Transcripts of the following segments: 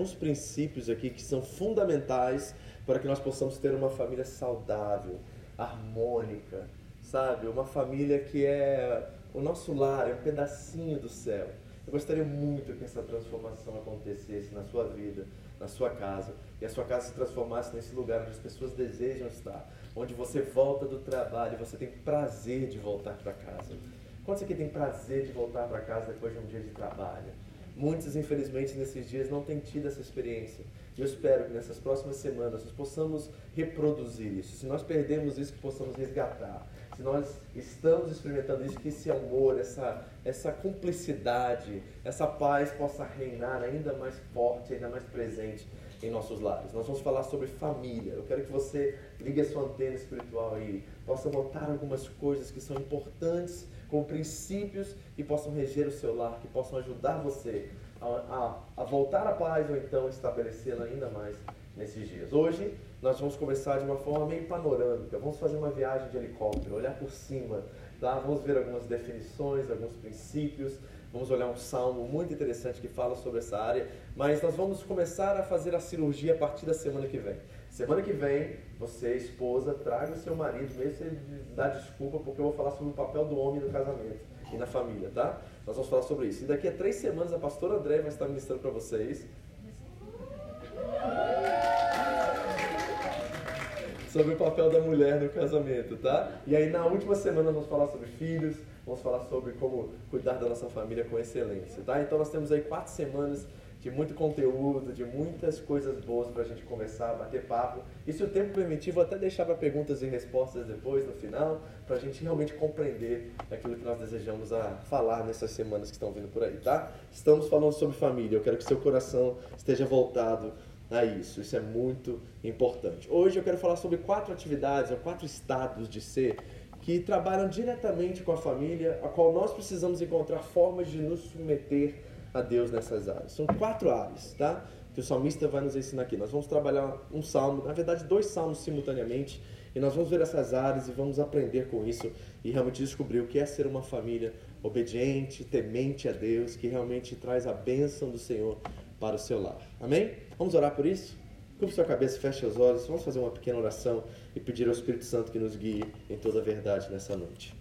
alguns princípios aqui que são fundamentais para que nós possamos ter uma família saudável, harmônica, sabe? Uma família que é o nosso lar, é um pedacinho do céu. Eu gostaria muito que essa transformação acontecesse na sua vida, na sua casa, e a sua casa se transformasse nesse lugar onde as pessoas desejam estar, onde você volta do trabalho e você tem prazer de voltar para casa. Quantos aqui tem prazer de voltar para casa depois de um dia de trabalho? Muitos, infelizmente, nesses dias não têm tido essa experiência. E eu espero que nessas próximas semanas nós possamos reproduzir isso. Se nós perdemos isso, que possamos resgatar. Se nós estamos experimentando isso, que esse amor, essa, essa cumplicidade, essa paz possa reinar ainda mais forte, ainda mais presente em nossos lares. Nós vamos falar sobre família. Eu quero que você ligue a sua antena espiritual aí, possa notar algumas coisas que são importantes com princípios que possam reger o seu lar, que possam ajudar você a, a, a voltar à paz ou então estabelecê-la ainda mais nesses dias. Hoje nós vamos começar de uma forma meio panorâmica, vamos fazer uma viagem de helicóptero, olhar por cima, tá? vamos ver algumas definições, alguns princípios, vamos olhar um salmo muito interessante que fala sobre essa área, mas nós vamos começar a fazer a cirurgia a partir da semana que vem. Semana que vem, você, esposa, traga o seu marido, mesmo se ele dá desculpa, porque eu vou falar sobre o papel do homem no casamento e na família, tá? Nós vamos falar sobre isso. E daqui a três semanas a pastora André vai estar ministrando para vocês sobre o papel da mulher no casamento, tá? E aí na última semana vamos falar sobre filhos, vamos falar sobre como cuidar da nossa família com excelência, tá? Então nós temos aí quatro semanas de muito conteúdo, de muitas coisas boas para a gente conversar, bater papo. E se o tempo permitir, vou até deixar para perguntas e respostas depois, no final, para a gente realmente compreender aquilo que nós desejamos a falar nessas semanas que estão vindo por aí, tá? Estamos falando sobre família, eu quero que seu coração esteja voltado a isso, isso é muito importante. Hoje eu quero falar sobre quatro atividades, ou quatro estados de ser que trabalham diretamente com a família, a qual nós precisamos encontrar formas de nos submeter a Deus nessas áreas. São quatro áreas, tá? Que o salmista vai nos ensinar aqui. Nós vamos trabalhar um salmo, na verdade, dois salmos simultaneamente, e nós vamos ver essas áreas e vamos aprender com isso e realmente descobrir o que é ser uma família obediente, temente a Deus, que realmente traz a bênção do Senhor para o seu lar. Amém? Vamos orar por isso? Curva sua cabeça, feche os olhos, vamos fazer uma pequena oração e pedir ao Espírito Santo que nos guie em toda a verdade nessa noite.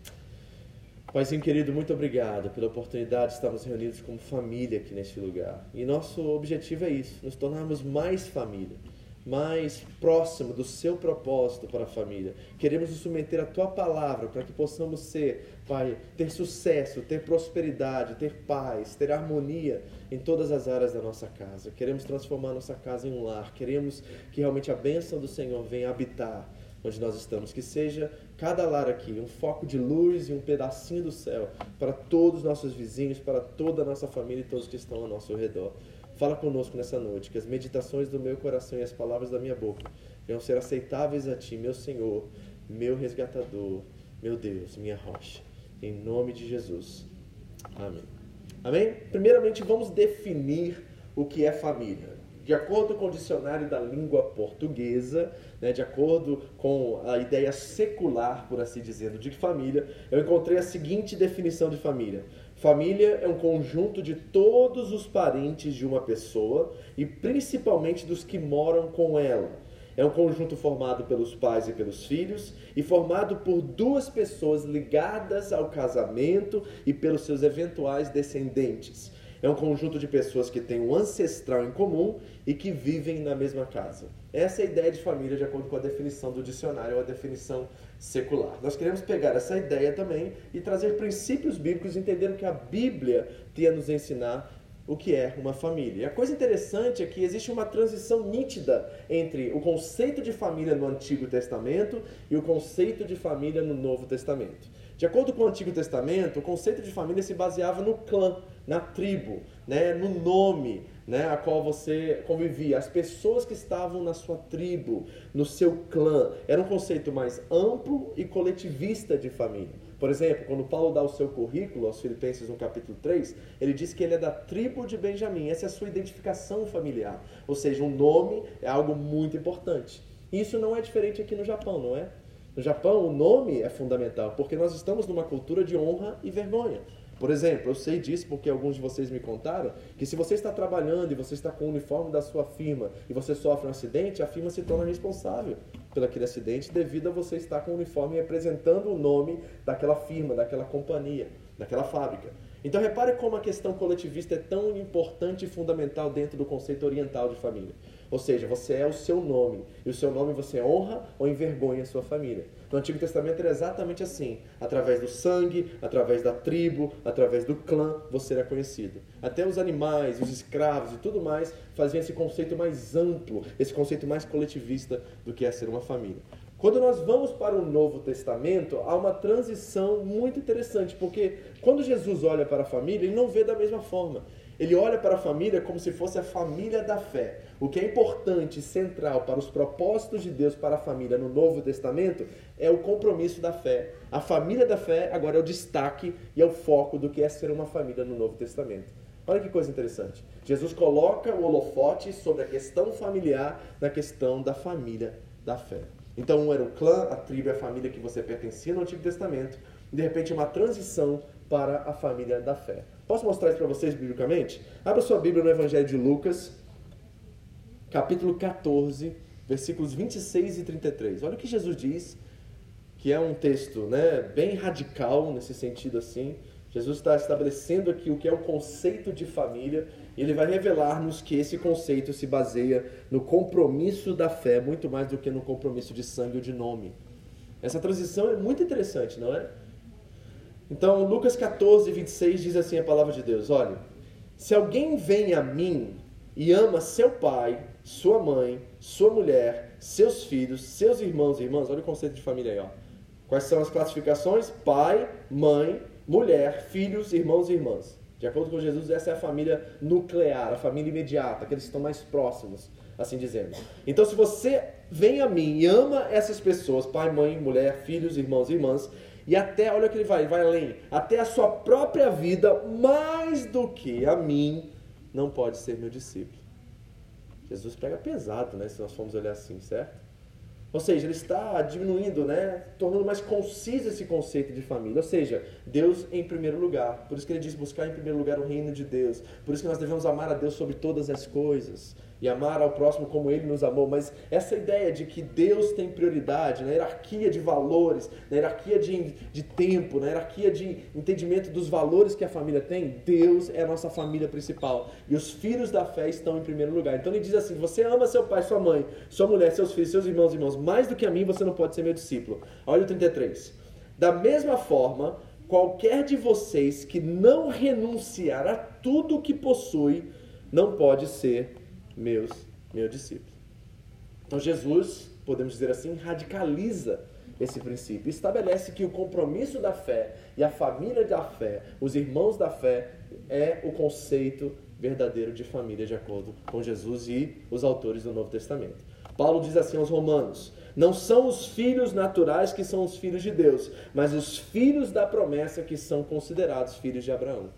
Paizinho querido, muito obrigado pela oportunidade de estarmos reunidos como família aqui neste lugar. E nosso objetivo é isso, nos tornarmos mais família, mais próximo do seu propósito para a família. Queremos nos submeter à tua palavra para que possamos ser, Pai, ter sucesso, ter prosperidade, ter paz, ter harmonia em todas as áreas da nossa casa. Queremos transformar nossa casa em um lar. Queremos que realmente a bênção do Senhor venha habitar onde nós estamos, que seja cada lar aqui um foco de luz e um pedacinho do céu para todos os nossos vizinhos, para toda a nossa família e todos que estão ao nosso redor. Fala conosco nessa noite, que as meditações do meu coração e as palavras da minha boca venham ser aceitáveis a Ti, meu Senhor, meu resgatador, meu Deus, minha rocha. Em nome de Jesus. Amém. Amém? Primeiramente, vamos definir o que é família. De acordo com o dicionário da língua portuguesa, né, de acordo com a ideia secular, por assim dizer, de família, eu encontrei a seguinte definição de família: Família é um conjunto de todos os parentes de uma pessoa e principalmente dos que moram com ela. É um conjunto formado pelos pais e pelos filhos e formado por duas pessoas ligadas ao casamento e pelos seus eventuais descendentes é um conjunto de pessoas que têm um ancestral em comum e que vivem na mesma casa. Essa é a ideia de família, de acordo com a definição do dicionário, ou a definição secular. Nós queremos pegar essa ideia também e trazer princípios bíblicos, entender o que a Bíblia tem a nos ensinar o que é uma família. E a coisa interessante é que existe uma transição nítida entre o conceito de família no Antigo Testamento e o conceito de família no Novo Testamento. De acordo com o Antigo Testamento, o conceito de família se baseava no clã, na tribo, né, no nome né, a qual você convivia, as pessoas que estavam na sua tribo, no seu clã. Era um conceito mais amplo e coletivista de família. Por exemplo, quando Paulo dá o seu currículo aos Filipenses no capítulo 3, ele diz que ele é da tribo de Benjamim. Essa é a sua identificação familiar. Ou seja, um nome é algo muito importante. Isso não é diferente aqui no Japão, não é? No Japão, o nome é fundamental, porque nós estamos numa cultura de honra e vergonha. Por exemplo, eu sei disso porque alguns de vocês me contaram que se você está trabalhando e você está com o uniforme da sua firma e você sofre um acidente, a firma se torna responsável pelo aquele acidente devido a você estar com o uniforme representando o nome daquela firma, daquela companhia, daquela fábrica. Então repare como a questão coletivista é tão importante e fundamental dentro do conceito oriental de família. Ou seja, você é o seu nome. E o seu nome você honra ou envergonha a sua família. No Antigo Testamento era exatamente assim. Através do sangue, através da tribo, através do clã, você era conhecido. Até os animais, os escravos e tudo mais faziam esse conceito mais amplo, esse conceito mais coletivista do que é ser uma família. Quando nós vamos para o Novo Testamento, há uma transição muito interessante, porque quando Jesus olha para a família, ele não vê da mesma forma. Ele olha para a família como se fosse a família da fé. O que é importante, central para os propósitos de Deus para a família no Novo Testamento é o compromisso da fé. A família da fé agora é o destaque e é o foco do que é ser uma família no Novo Testamento. Olha que coisa interessante. Jesus coloca o holofote sobre a questão familiar na questão da família da fé. Então, um era o clã, a tribo e a família que você pertencia no Antigo Testamento, e de repente uma transição para a família da fé. Posso mostrar isso para vocês biblicamente? Abra sua Bíblia no Evangelho de Lucas, capítulo 14, versículos 26 e 33. Olha o que Jesus diz, que é um texto né, bem radical nesse sentido assim. Jesus está estabelecendo aqui o que é o conceito de família e ele vai revelar-nos que esse conceito se baseia no compromisso da fé muito mais do que no compromisso de sangue ou de nome. Essa transição é muito interessante, não é? Então, Lucas 14, 26 diz assim a palavra de Deus: Olha, se alguém vem a mim e ama seu pai, sua mãe, sua mulher, seus filhos, seus irmãos e irmãs, olha o conceito de família aí, ó. Quais são as classificações? Pai, mãe, mulher, filhos, irmãos e irmãs. De acordo com Jesus, essa é a família nuclear, a família imediata, aqueles que estão mais próximos, assim dizendo. Então, se você vem a mim e ama essas pessoas, pai, mãe, mulher, filhos, irmãos e irmãs, e até, olha o que ele vai, vai além, até a sua própria vida, mais do que a mim, não pode ser meu discípulo. Jesus pega pesado, né, se nós formos olhar assim, certo? Ou seja, ele está diminuindo, né, tornando mais conciso esse conceito de família. Ou seja, Deus em primeiro lugar. Por isso que ele diz buscar em primeiro lugar o reino de Deus. Por isso que nós devemos amar a Deus sobre todas as coisas e amar ao próximo como ele nos amou, mas essa ideia de que Deus tem prioridade na hierarquia de valores, na hierarquia de, de tempo, na hierarquia de entendimento dos valores que a família tem, Deus é a nossa família principal e os filhos da fé estão em primeiro lugar. Então ele diz assim: você ama seu pai, sua mãe, sua mulher, seus filhos, seus irmãos e irmãos, mais do que a mim, você não pode ser meu discípulo. Olha o 33. Da mesma forma, qualquer de vocês que não renunciar a tudo que possui, não pode ser meus, meu discípulo. Então Jesus, podemos dizer assim, radicaliza esse princípio, estabelece que o compromisso da fé e a família da fé, os irmãos da fé, é o conceito verdadeiro de família de acordo com Jesus e os autores do Novo Testamento. Paulo diz assim aos Romanos: Não são os filhos naturais que são os filhos de Deus, mas os filhos da promessa que são considerados filhos de Abraão.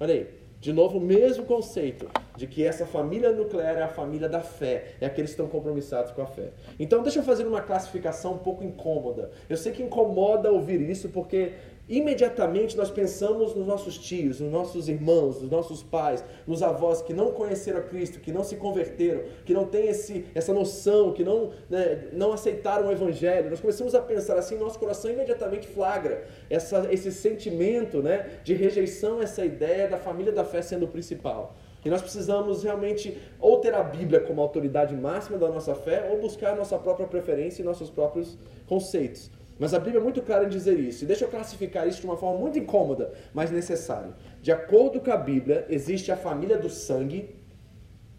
Olha aí, de novo, o mesmo conceito de que essa família nuclear é a família da fé, é aqueles que estão compromissados com a fé. Então, deixa eu fazer uma classificação um pouco incômoda. Eu sei que incomoda ouvir isso porque imediatamente nós pensamos nos nossos tios, nos nossos irmãos, nos nossos pais, nos avós que não conheceram a Cristo, que não se converteram, que não têm esse, essa noção, que não, né, não aceitaram o Evangelho. Nós começamos a pensar assim, nosso coração imediatamente flagra essa, esse sentimento né, de rejeição, essa ideia da família da fé sendo o principal. E nós precisamos realmente ou ter a Bíblia como autoridade máxima da nossa fé, ou buscar nossa própria preferência e nossos próprios conceitos. Mas a Bíblia é muito clara em dizer isso. E deixa eu classificar isso de uma forma muito incômoda, mas necessária. De acordo com a Bíblia, existe a família do sangue,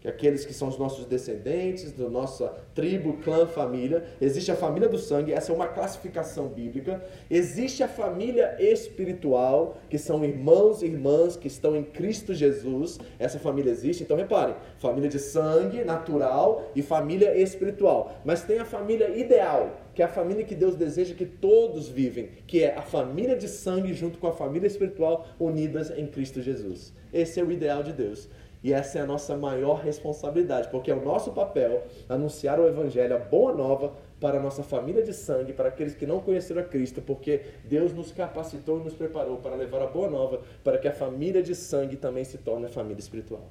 que aqueles que são os nossos descendentes, da nossa tribo, clã, família. Existe a família do sangue, essa é uma classificação bíblica. Existe a família espiritual, que são irmãos e irmãs que estão em Cristo Jesus. Essa família existe. Então reparem, família de sangue, natural e família espiritual. Mas tem a família ideal, que é a família que Deus deseja que todos vivem, que é a família de sangue junto com a família espiritual unidas em Cristo Jesus. Esse é o ideal de Deus. E essa é a nossa maior responsabilidade, porque é o nosso papel anunciar o Evangelho, a boa nova, para a nossa família de sangue, para aqueles que não conheceram a Cristo, porque Deus nos capacitou e nos preparou para levar a boa nova, para que a família de sangue também se torne a família espiritual.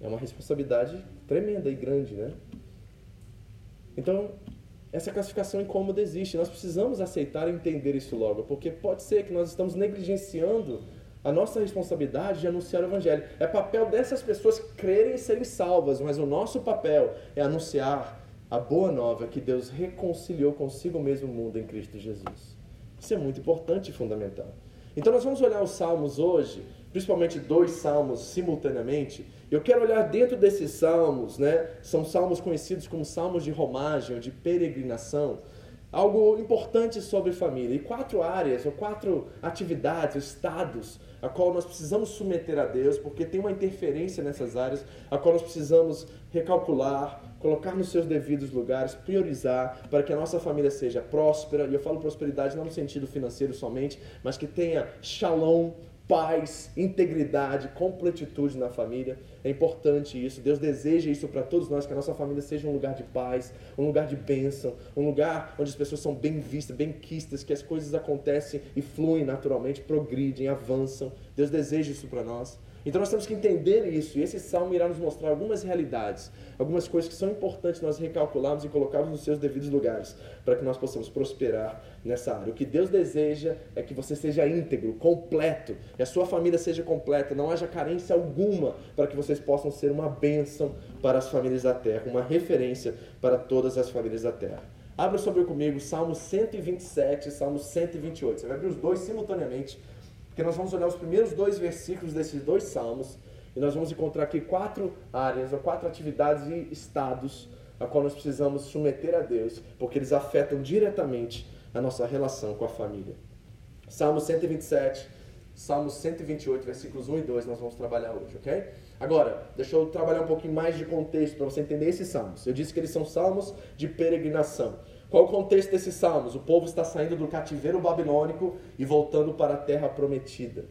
É uma responsabilidade tremenda e grande, né? Então, essa classificação incômoda existe. Nós precisamos aceitar e entender isso logo, porque pode ser que nós estamos negligenciando a nossa responsabilidade de anunciar o Evangelho. É papel dessas pessoas crerem e serem salvas, mas o nosso papel é anunciar a boa nova que Deus reconciliou consigo mesmo o mundo em Cristo Jesus. Isso é muito importante e fundamental. Então nós vamos olhar os salmos hoje, principalmente dois salmos simultaneamente. Eu quero olhar dentro desses salmos, né? São salmos conhecidos como salmos de romagem ou de peregrinação algo importante sobre família e quatro áreas ou quatro atividades, estados a qual nós precisamos submeter a Deus, porque tem uma interferência nessas áreas, a qual nós precisamos recalcular, colocar nos seus devidos lugares, priorizar para que a nossa família seja próspera. E eu falo prosperidade não no sentido financeiro somente, mas que tenha shalom, paz, integridade, completitude na família. É importante isso. Deus deseja isso para todos nós, que a nossa família seja um lugar de paz, um lugar de bênção, um lugar onde as pessoas são bem vistas, bem quistas, que as coisas acontecem e fluem naturalmente, progridem, avançam. Deus deseja isso para nós. Então nós temos que entender isso, e esse salmo irá nos mostrar algumas realidades, algumas coisas que são importantes nós recalcularmos e colocarmos nos seus devidos lugares, para que nós possamos prosperar nessa área. O que Deus deseja é que você seja íntegro, completo, e a sua família seja completa, não haja carência alguma, para que vocês possam ser uma bênção para as famílias da terra, uma referência para todas as famílias da terra. Abra sobre comigo Salmo 127 e Salmo 128. Você vai abrir os dois simultaneamente porque nós vamos olhar os primeiros dois versículos desses dois salmos e nós vamos encontrar aqui quatro áreas, ou quatro atividades e estados a qual nós precisamos submeter a Deus, porque eles afetam diretamente a nossa relação com a família. Salmo 127, Salmo 128, versículos 1 e 2, nós vamos trabalhar hoje, ok? Agora, deixa eu trabalhar um pouquinho mais de contexto para você entender esses salmos. Eu disse que eles são salmos de peregrinação. Qual o contexto desses salmos? O povo está saindo do cativeiro babilônico e voltando para a terra prometida.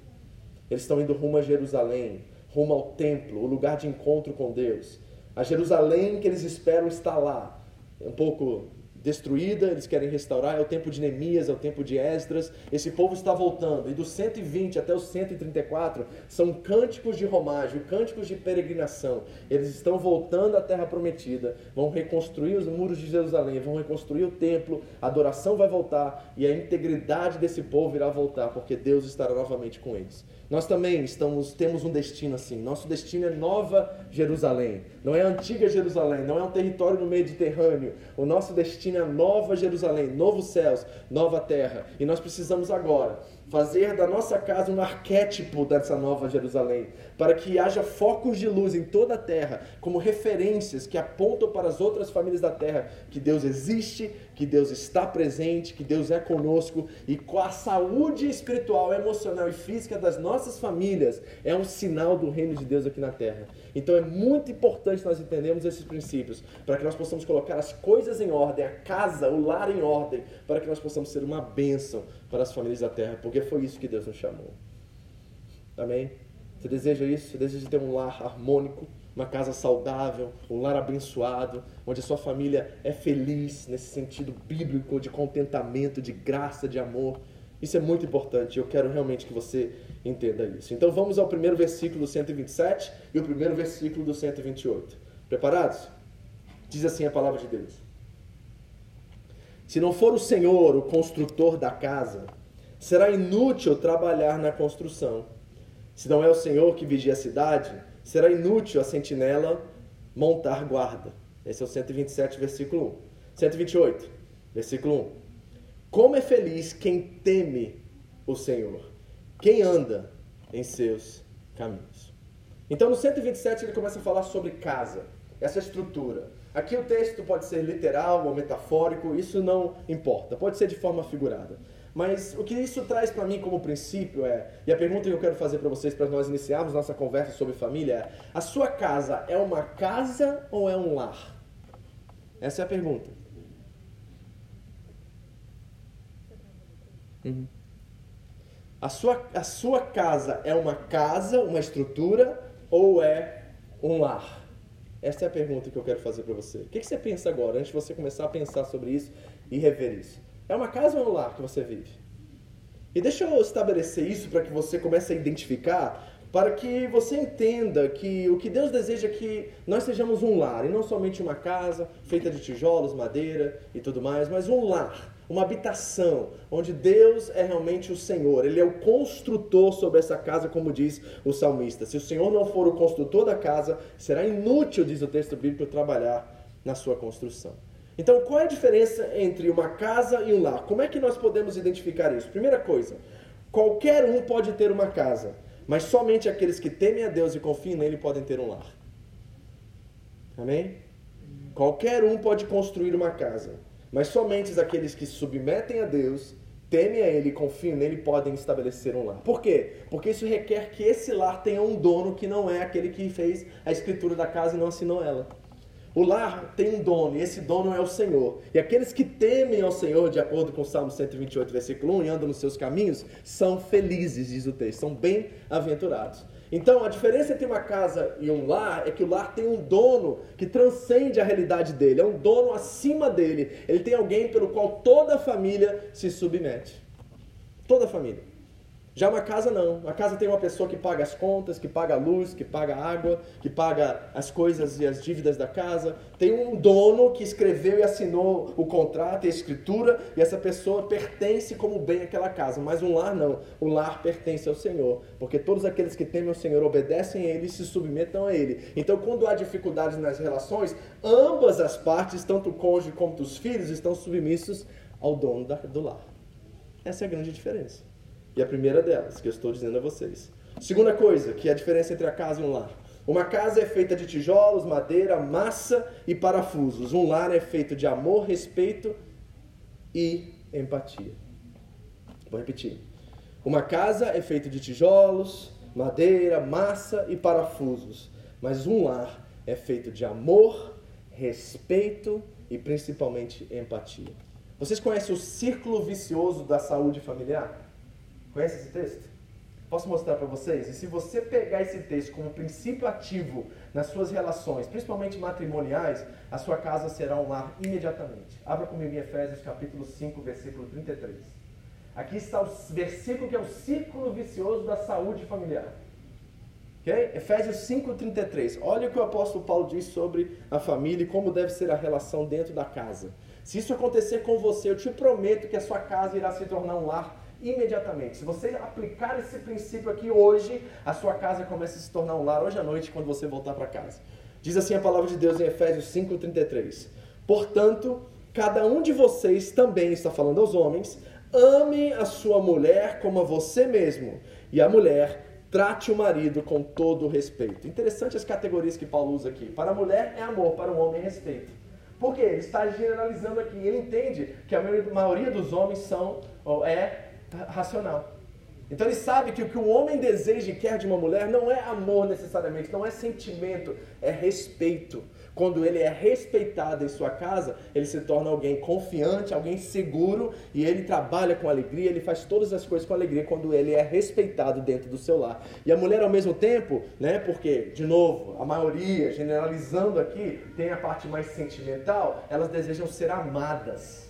Eles estão indo rumo a Jerusalém, rumo ao templo, o lugar de encontro com Deus. A Jerusalém que eles esperam está lá. É um pouco destruída, eles querem restaurar, é o tempo de Neemias, é o tempo de Esdras. Esse povo está voltando. E dos 120 até os 134 são cânticos de romagem, cânticos de peregrinação. Eles estão voltando à terra prometida, vão reconstruir os muros de Jerusalém, vão reconstruir o templo, a adoração vai voltar e a integridade desse povo irá voltar, porque Deus estará novamente com eles. Nós também estamos, temos um destino assim. Nosso destino é Nova Jerusalém. Não é a antiga Jerusalém, não é um território no Mediterrâneo. O nosso destino é Nova Jerusalém, novos céus, nova terra. E nós precisamos agora fazer da nossa casa um arquétipo dessa nova Jerusalém, para que haja focos de luz em toda a terra, como referências que apontam para as outras famílias da terra que Deus existe, que Deus está presente, que Deus é conosco e com a saúde espiritual, emocional e física das nossas famílias é um sinal do reino de Deus aqui na terra. Então é muito importante nós entendermos esses princípios, para que nós possamos colocar as coisas em ordem, a casa, o lar em ordem, para que nós possamos ser uma bênção para as famílias da terra, porque foi isso que Deus nos chamou. Amém? Você deseja isso? Você deseja ter um lar harmônico, uma casa saudável, um lar abençoado, onde a sua família é feliz nesse sentido bíblico de contentamento, de graça, de amor. Isso é muito importante. Eu quero realmente que você entenda isso. Então vamos ao primeiro versículo do 127 e o primeiro versículo do 128. Preparados? Diz assim a palavra de Deus. Se não for o Senhor o construtor da casa, será inútil trabalhar na construção. Se não é o Senhor que vigia a cidade, será inútil a sentinela montar guarda. Esse é o 127, versículo 1. 128, versículo 1. Como é feliz quem teme o Senhor, quem anda em seus caminhos. Então, no 127, ele começa a falar sobre casa, essa estrutura. Aqui o texto pode ser literal ou metafórico, isso não importa, pode ser de forma figurada. Mas o que isso traz para mim como princípio é, e a pergunta que eu quero fazer para vocês para nós iniciarmos nossa conversa sobre família é: a sua casa é uma casa ou é um lar? Essa é a pergunta. Uhum. A sua, a sua casa é uma casa, uma estrutura ou é um lar? Essa é a pergunta que eu quero fazer para você. O que, que você pensa agora, antes de você começar a pensar sobre isso e rever isso? É uma casa ou é um lar que você vive? E deixa eu estabelecer isso para que você comece a identificar, para que você entenda que o que Deus deseja é que nós sejamos um lar, e não somente uma casa feita de tijolos, madeira e tudo mais, mas um lar, uma habitação, onde Deus é realmente o Senhor, Ele é o construtor sobre essa casa, como diz o salmista. Se o Senhor não for o construtor da casa, será inútil, diz o texto bíblico, trabalhar na sua construção. Então, qual é a diferença entre uma casa e um lar? Como é que nós podemos identificar isso? Primeira coisa, qualquer um pode ter uma casa, mas somente aqueles que temem a Deus e confiam nele podem ter um lar. Amém? Qualquer um pode construir uma casa, mas somente aqueles que se submetem a Deus, temem a Ele e confiam nele podem estabelecer um lar. Por quê? Porque isso requer que esse lar tenha um dono que não é aquele que fez a escritura da casa e não assinou ela. O lar tem um dono, e esse dono é o Senhor. E aqueles que temem ao Senhor, de acordo com o Salmo 128, versículo 1, e andam nos seus caminhos, são felizes, diz o texto, são bem-aventurados. Então, a diferença entre uma casa e um lar é que o lar tem um dono que transcende a realidade dele, é um dono acima dele. Ele tem alguém pelo qual toda a família se submete. Toda a família. Já uma casa não. A casa tem uma pessoa que paga as contas, que paga a luz, que paga a água, que paga as coisas e as dívidas da casa. Tem um dono que escreveu e assinou o contrato e a escritura, e essa pessoa pertence como bem àquela casa. Mas um lar não. O lar pertence ao Senhor, porque todos aqueles que temem o Senhor obedecem a Ele e se submetam a Ele. Então, quando há dificuldades nas relações, ambas as partes, tanto o cônjuge como os filhos, estão submissos ao dono do lar. Essa é a grande diferença. E a primeira delas, que eu estou dizendo a vocês. Segunda coisa, que é a diferença entre a casa e um lar. Uma casa é feita de tijolos, madeira, massa e parafusos. Um lar é feito de amor, respeito e empatia. Vou repetir. Uma casa é feita de tijolos, madeira, massa e parafusos. Mas um lar é feito de amor, respeito e principalmente empatia. Vocês conhecem o círculo vicioso da saúde familiar? Conhece esse texto? Posso mostrar para vocês? E se você pegar esse texto como princípio ativo nas suas relações, principalmente matrimoniais, a sua casa será um lar imediatamente. Abra comigo em Efésios capítulo 5, versículo 33. Aqui está o versículo que é o círculo vicioso da saúde familiar. Okay? Efésios 5,33. Olha o que o apóstolo Paulo diz sobre a família e como deve ser a relação dentro da casa. Se isso acontecer com você, eu te prometo que a sua casa irá se tornar um lar imediatamente. Se você aplicar esse princípio aqui hoje, a sua casa começa a se tornar um lar hoje à noite quando você voltar para casa. Diz assim a palavra de Deus em Efésios 5:33. Portanto, cada um de vocês também está falando aos homens, ame a sua mulher como a você mesmo, e a mulher trate o marido com todo respeito. Interessante as categorias que Paulo usa aqui. Para a mulher é amor, para o homem é respeito. Porque ele está generalizando aqui. Ele entende que a maioria dos homens são é racional. Então ele sabe que o que o homem deseja e quer de uma mulher não é amor necessariamente, não é sentimento, é respeito. Quando ele é respeitado em sua casa, ele se torna alguém confiante, alguém seguro e ele trabalha com alegria, ele faz todas as coisas com alegria quando ele é respeitado dentro do seu lar. E a mulher ao mesmo tempo, né, porque de novo, a maioria, generalizando aqui, tem a parte mais sentimental, elas desejam ser amadas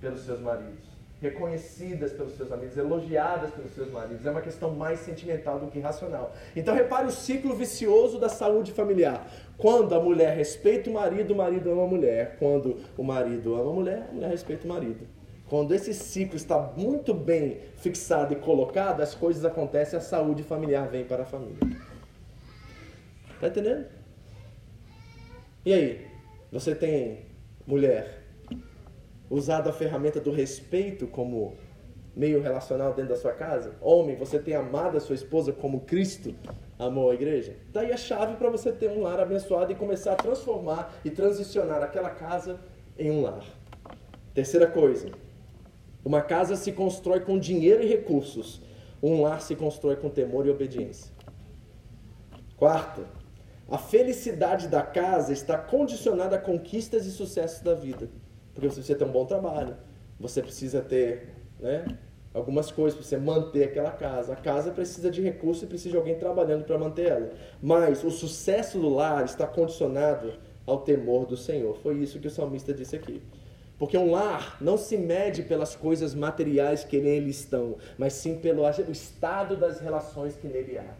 pelos seus maridos reconhecidas pelos seus amigos, elogiadas pelos seus maridos. É uma questão mais sentimental do que racional. Então repare o ciclo vicioso da saúde familiar. Quando a mulher respeita o marido, o marido ama a mulher. Quando o marido ama a mulher, a mulher respeita o marido. Quando esse ciclo está muito bem fixado e colocado, as coisas acontecem, a saúde familiar vem para a família. Está entendendo? E aí? Você tem mulher usado a ferramenta do respeito como meio relacional dentro da sua casa? Homem, você tem amado a sua esposa como Cristo amou a igreja? Daí a chave para você ter um lar abençoado e começar a transformar e transicionar aquela casa em um lar. Terceira coisa, uma casa se constrói com dinheiro e recursos, um lar se constrói com temor e obediência. Quarto, a felicidade da casa está condicionada a conquistas e sucessos da vida. Porque você precisa ter um bom trabalho, você precisa ter né, algumas coisas para você manter aquela casa. A casa precisa de recursos e precisa de alguém trabalhando para manter ela. Mas o sucesso do lar está condicionado ao temor do Senhor. Foi isso que o salmista disse aqui. Porque um lar não se mede pelas coisas materiais que nele estão, mas sim pelo estado das relações que nele há.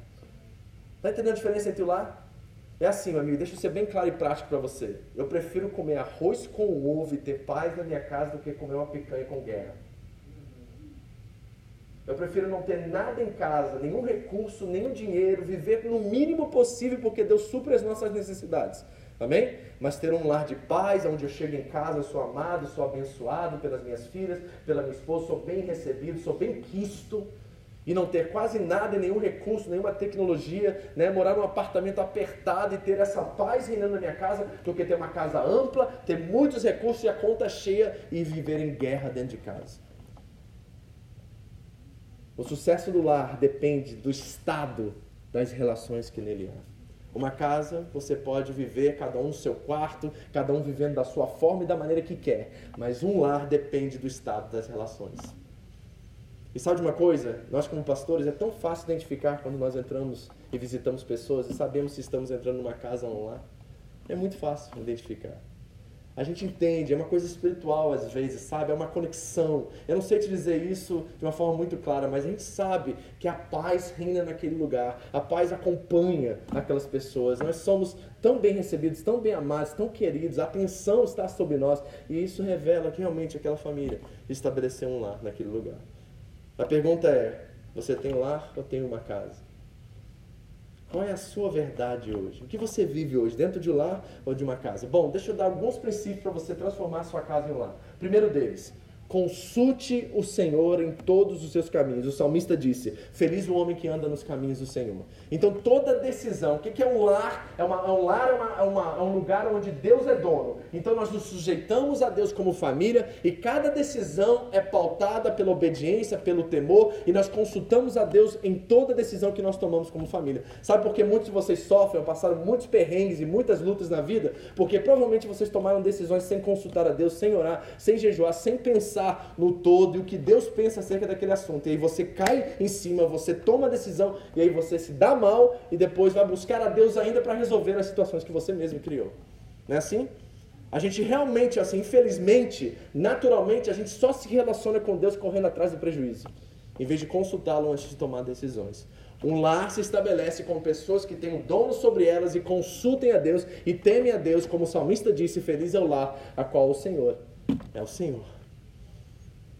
Está entendendo a diferença entre o lar? É assim, meu amigo, deixa eu ser bem claro e prático para você. Eu prefiro comer arroz com ovo e ter paz na minha casa do que comer uma picanha com guerra. Eu prefiro não ter nada em casa, nenhum recurso, nenhum dinheiro, viver no mínimo possível porque Deus supre as nossas necessidades. Amém? Mas ter um lar de paz, onde eu chego em casa, eu sou amado, sou abençoado pelas minhas filhas, pela minha esposa, sou bem recebido, sou bem quisto. E não ter quase nada, nenhum recurso, nenhuma tecnologia, né? morar num apartamento apertado e ter essa paz reinando na minha casa, do que ter uma casa ampla, ter muitos recursos e a conta cheia e viver em guerra dentro de casa. O sucesso do lar depende do estado das relações que nele há. Uma casa, você pode viver cada um no seu quarto, cada um vivendo da sua forma e da maneira que quer, mas um lar depende do estado das relações. E sabe de uma coisa? Nós, como pastores, é tão fácil identificar quando nós entramos e visitamos pessoas e sabemos se estamos entrando numa casa ou lar. É muito fácil identificar. A gente entende, é uma coisa espiritual às vezes, sabe? É uma conexão. Eu não sei te dizer isso de uma forma muito clara, mas a gente sabe que a paz reina naquele lugar, a paz acompanha aquelas pessoas. Nós somos tão bem recebidos, tão bem amados, tão queridos, a atenção está sobre nós e isso revela que realmente aquela família estabeleceu um lar naquele lugar. A pergunta é: você tem um lar ou tem uma casa? Qual é a sua verdade hoje? O que você vive hoje, dentro de um lar ou de uma casa? Bom, deixa eu dar alguns princípios para você transformar a sua casa em um lar. Primeiro deles, Consulte o Senhor em todos os seus caminhos. O salmista disse: Feliz o homem que anda nos caminhos do Senhor. Então, toda decisão, o que é um lar? É, uma, é um lar, é, uma, é, uma, é um lugar onde Deus é dono. Então, nós nos sujeitamos a Deus como família e cada decisão é pautada pela obediência, pelo temor e nós consultamos a Deus em toda decisão que nós tomamos como família. Sabe por que muitos de vocês sofrem, passaram muitos perrengues e muitas lutas na vida? Porque provavelmente vocês tomaram decisões sem consultar a Deus, sem orar, sem jejuar, sem pensar pensar no todo e o que Deus pensa acerca daquele assunto. E aí você cai em cima, você toma a decisão e aí você se dá mal e depois vai buscar a Deus ainda para resolver as situações que você mesmo criou. Não é assim? A gente realmente, assim, infelizmente, naturalmente, a gente só se relaciona com Deus correndo atrás do prejuízo, em vez de consultá-lo antes de tomar decisões. Um lar se estabelece com pessoas que têm o dono sobre elas e consultem a Deus e temem a Deus, como o salmista disse: Feliz é o lar a qual o Senhor é o Senhor.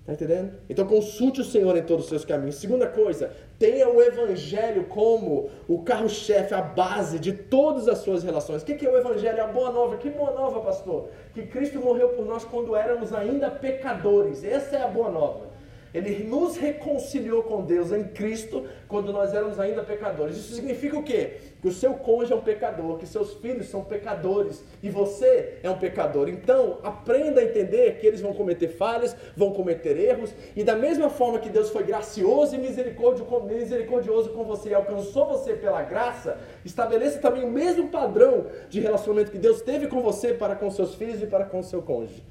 Está entendendo? Então consulte o Senhor em todos os seus caminhos. Segunda coisa, tenha o Evangelho como o carro-chefe, a base de todas as suas relações. O que é o Evangelho? A boa nova. Que boa nova, pastor? Que Cristo morreu por nós quando éramos ainda pecadores. Essa é a boa nova. Ele nos reconciliou com Deus em Cristo quando nós éramos ainda pecadores. Isso significa o quê? Que o seu cônjuge é um pecador, que seus filhos são pecadores e você é um pecador. Então, aprenda a entender que eles vão cometer falhas, vão cometer erros, e da mesma forma que Deus foi gracioso e misericordioso com você e alcançou você pela graça, estabeleça também o mesmo padrão de relacionamento que Deus teve com você para com seus filhos e para com seu cônjuge.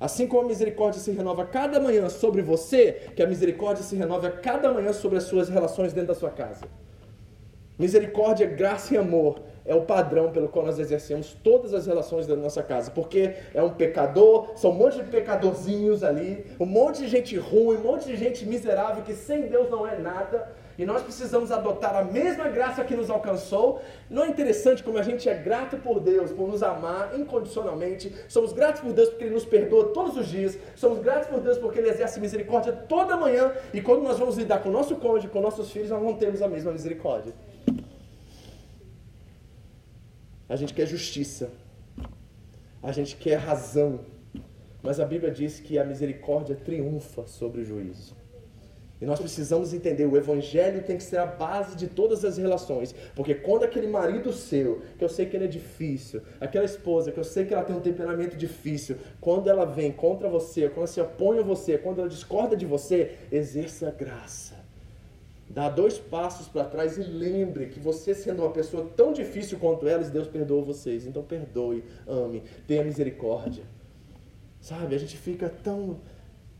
Assim como a misericórdia se renova cada manhã sobre você, que a misericórdia se renova cada manhã sobre as suas relações dentro da sua casa. Misericórdia, graça e amor é o padrão pelo qual nós exercemos todas as relações da nossa casa. Porque é um pecador, são um monte de pecadorzinhos ali, um monte de gente ruim, um monte de gente miserável que sem Deus não é nada. E nós precisamos adotar a mesma graça que nos alcançou. Não é interessante como a gente é grato por Deus, por nos amar incondicionalmente. Somos gratos por Deus porque Ele nos perdoa todos os dias. Somos gratos por Deus porque Ele exerce misericórdia toda manhã. E quando nós vamos lidar com o nosso cônjuge, com nossos filhos, nós não temos a mesma misericórdia. A gente quer justiça. A gente quer razão. Mas a Bíblia diz que a misericórdia triunfa sobre o juízo. E nós precisamos entender, o evangelho tem que ser a base de todas as relações. Porque quando aquele marido seu, que eu sei que ele é difícil, aquela esposa, que eu sei que ela tem um temperamento difícil, quando ela vem contra você, quando ela se opõe a você, quando ela discorda de você, exerça a graça. Dá dois passos para trás e lembre que você, sendo uma pessoa tão difícil quanto elas, Deus perdoou vocês. Então perdoe, ame, tenha misericórdia. Sabe, a gente fica tão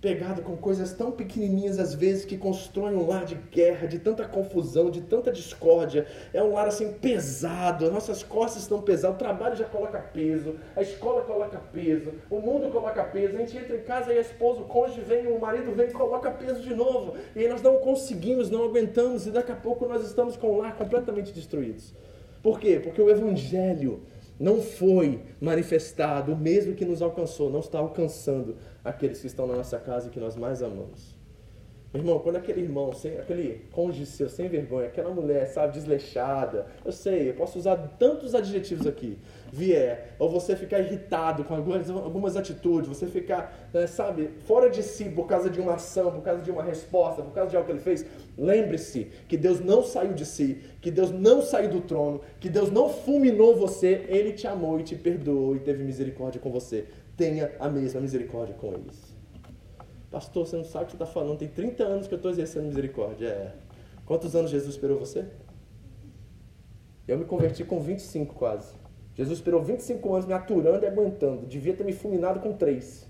pegado com coisas tão pequenininhas às vezes que constroem um lar de guerra, de tanta confusão, de tanta discórdia. É um lar assim pesado, as nossas costas estão pesadas, o trabalho já coloca peso, a escola coloca peso, o mundo coloca peso. A gente entra em casa e a esposa, o cônjuge vem, o marido vem e coloca peso de novo. E aí nós não conseguimos, não aguentamos e daqui a pouco nós estamos com o lar completamente destruídos. Por quê? Porque o evangelho não foi manifestado, o mesmo que nos alcançou, não está alcançando aqueles que estão na nossa casa e que nós mais amamos. Irmão, quando aquele irmão, sem, aquele cônjuge seu sem vergonha, aquela mulher, sabe, desleixada, eu sei, eu posso usar tantos adjetivos aqui, vier, ou você ficar irritado com algumas, algumas atitudes, você ficar, né, sabe, fora de si por causa de uma ação, por causa de uma resposta, por causa de algo que ele fez, lembre-se que Deus não saiu de si, que Deus não saiu do trono, que Deus não fulminou você, Ele te amou e te perdoou e teve misericórdia com você. Tenha a mesma misericórdia com eles. Pastor, você não sabe o que você está falando. Tem 30 anos que eu estou exercendo misericórdia. É. Quantos anos Jesus esperou você? Eu me converti com 25 quase. Jesus esperou 25 anos me aturando e aguentando. Devia ter me fulminado com 3.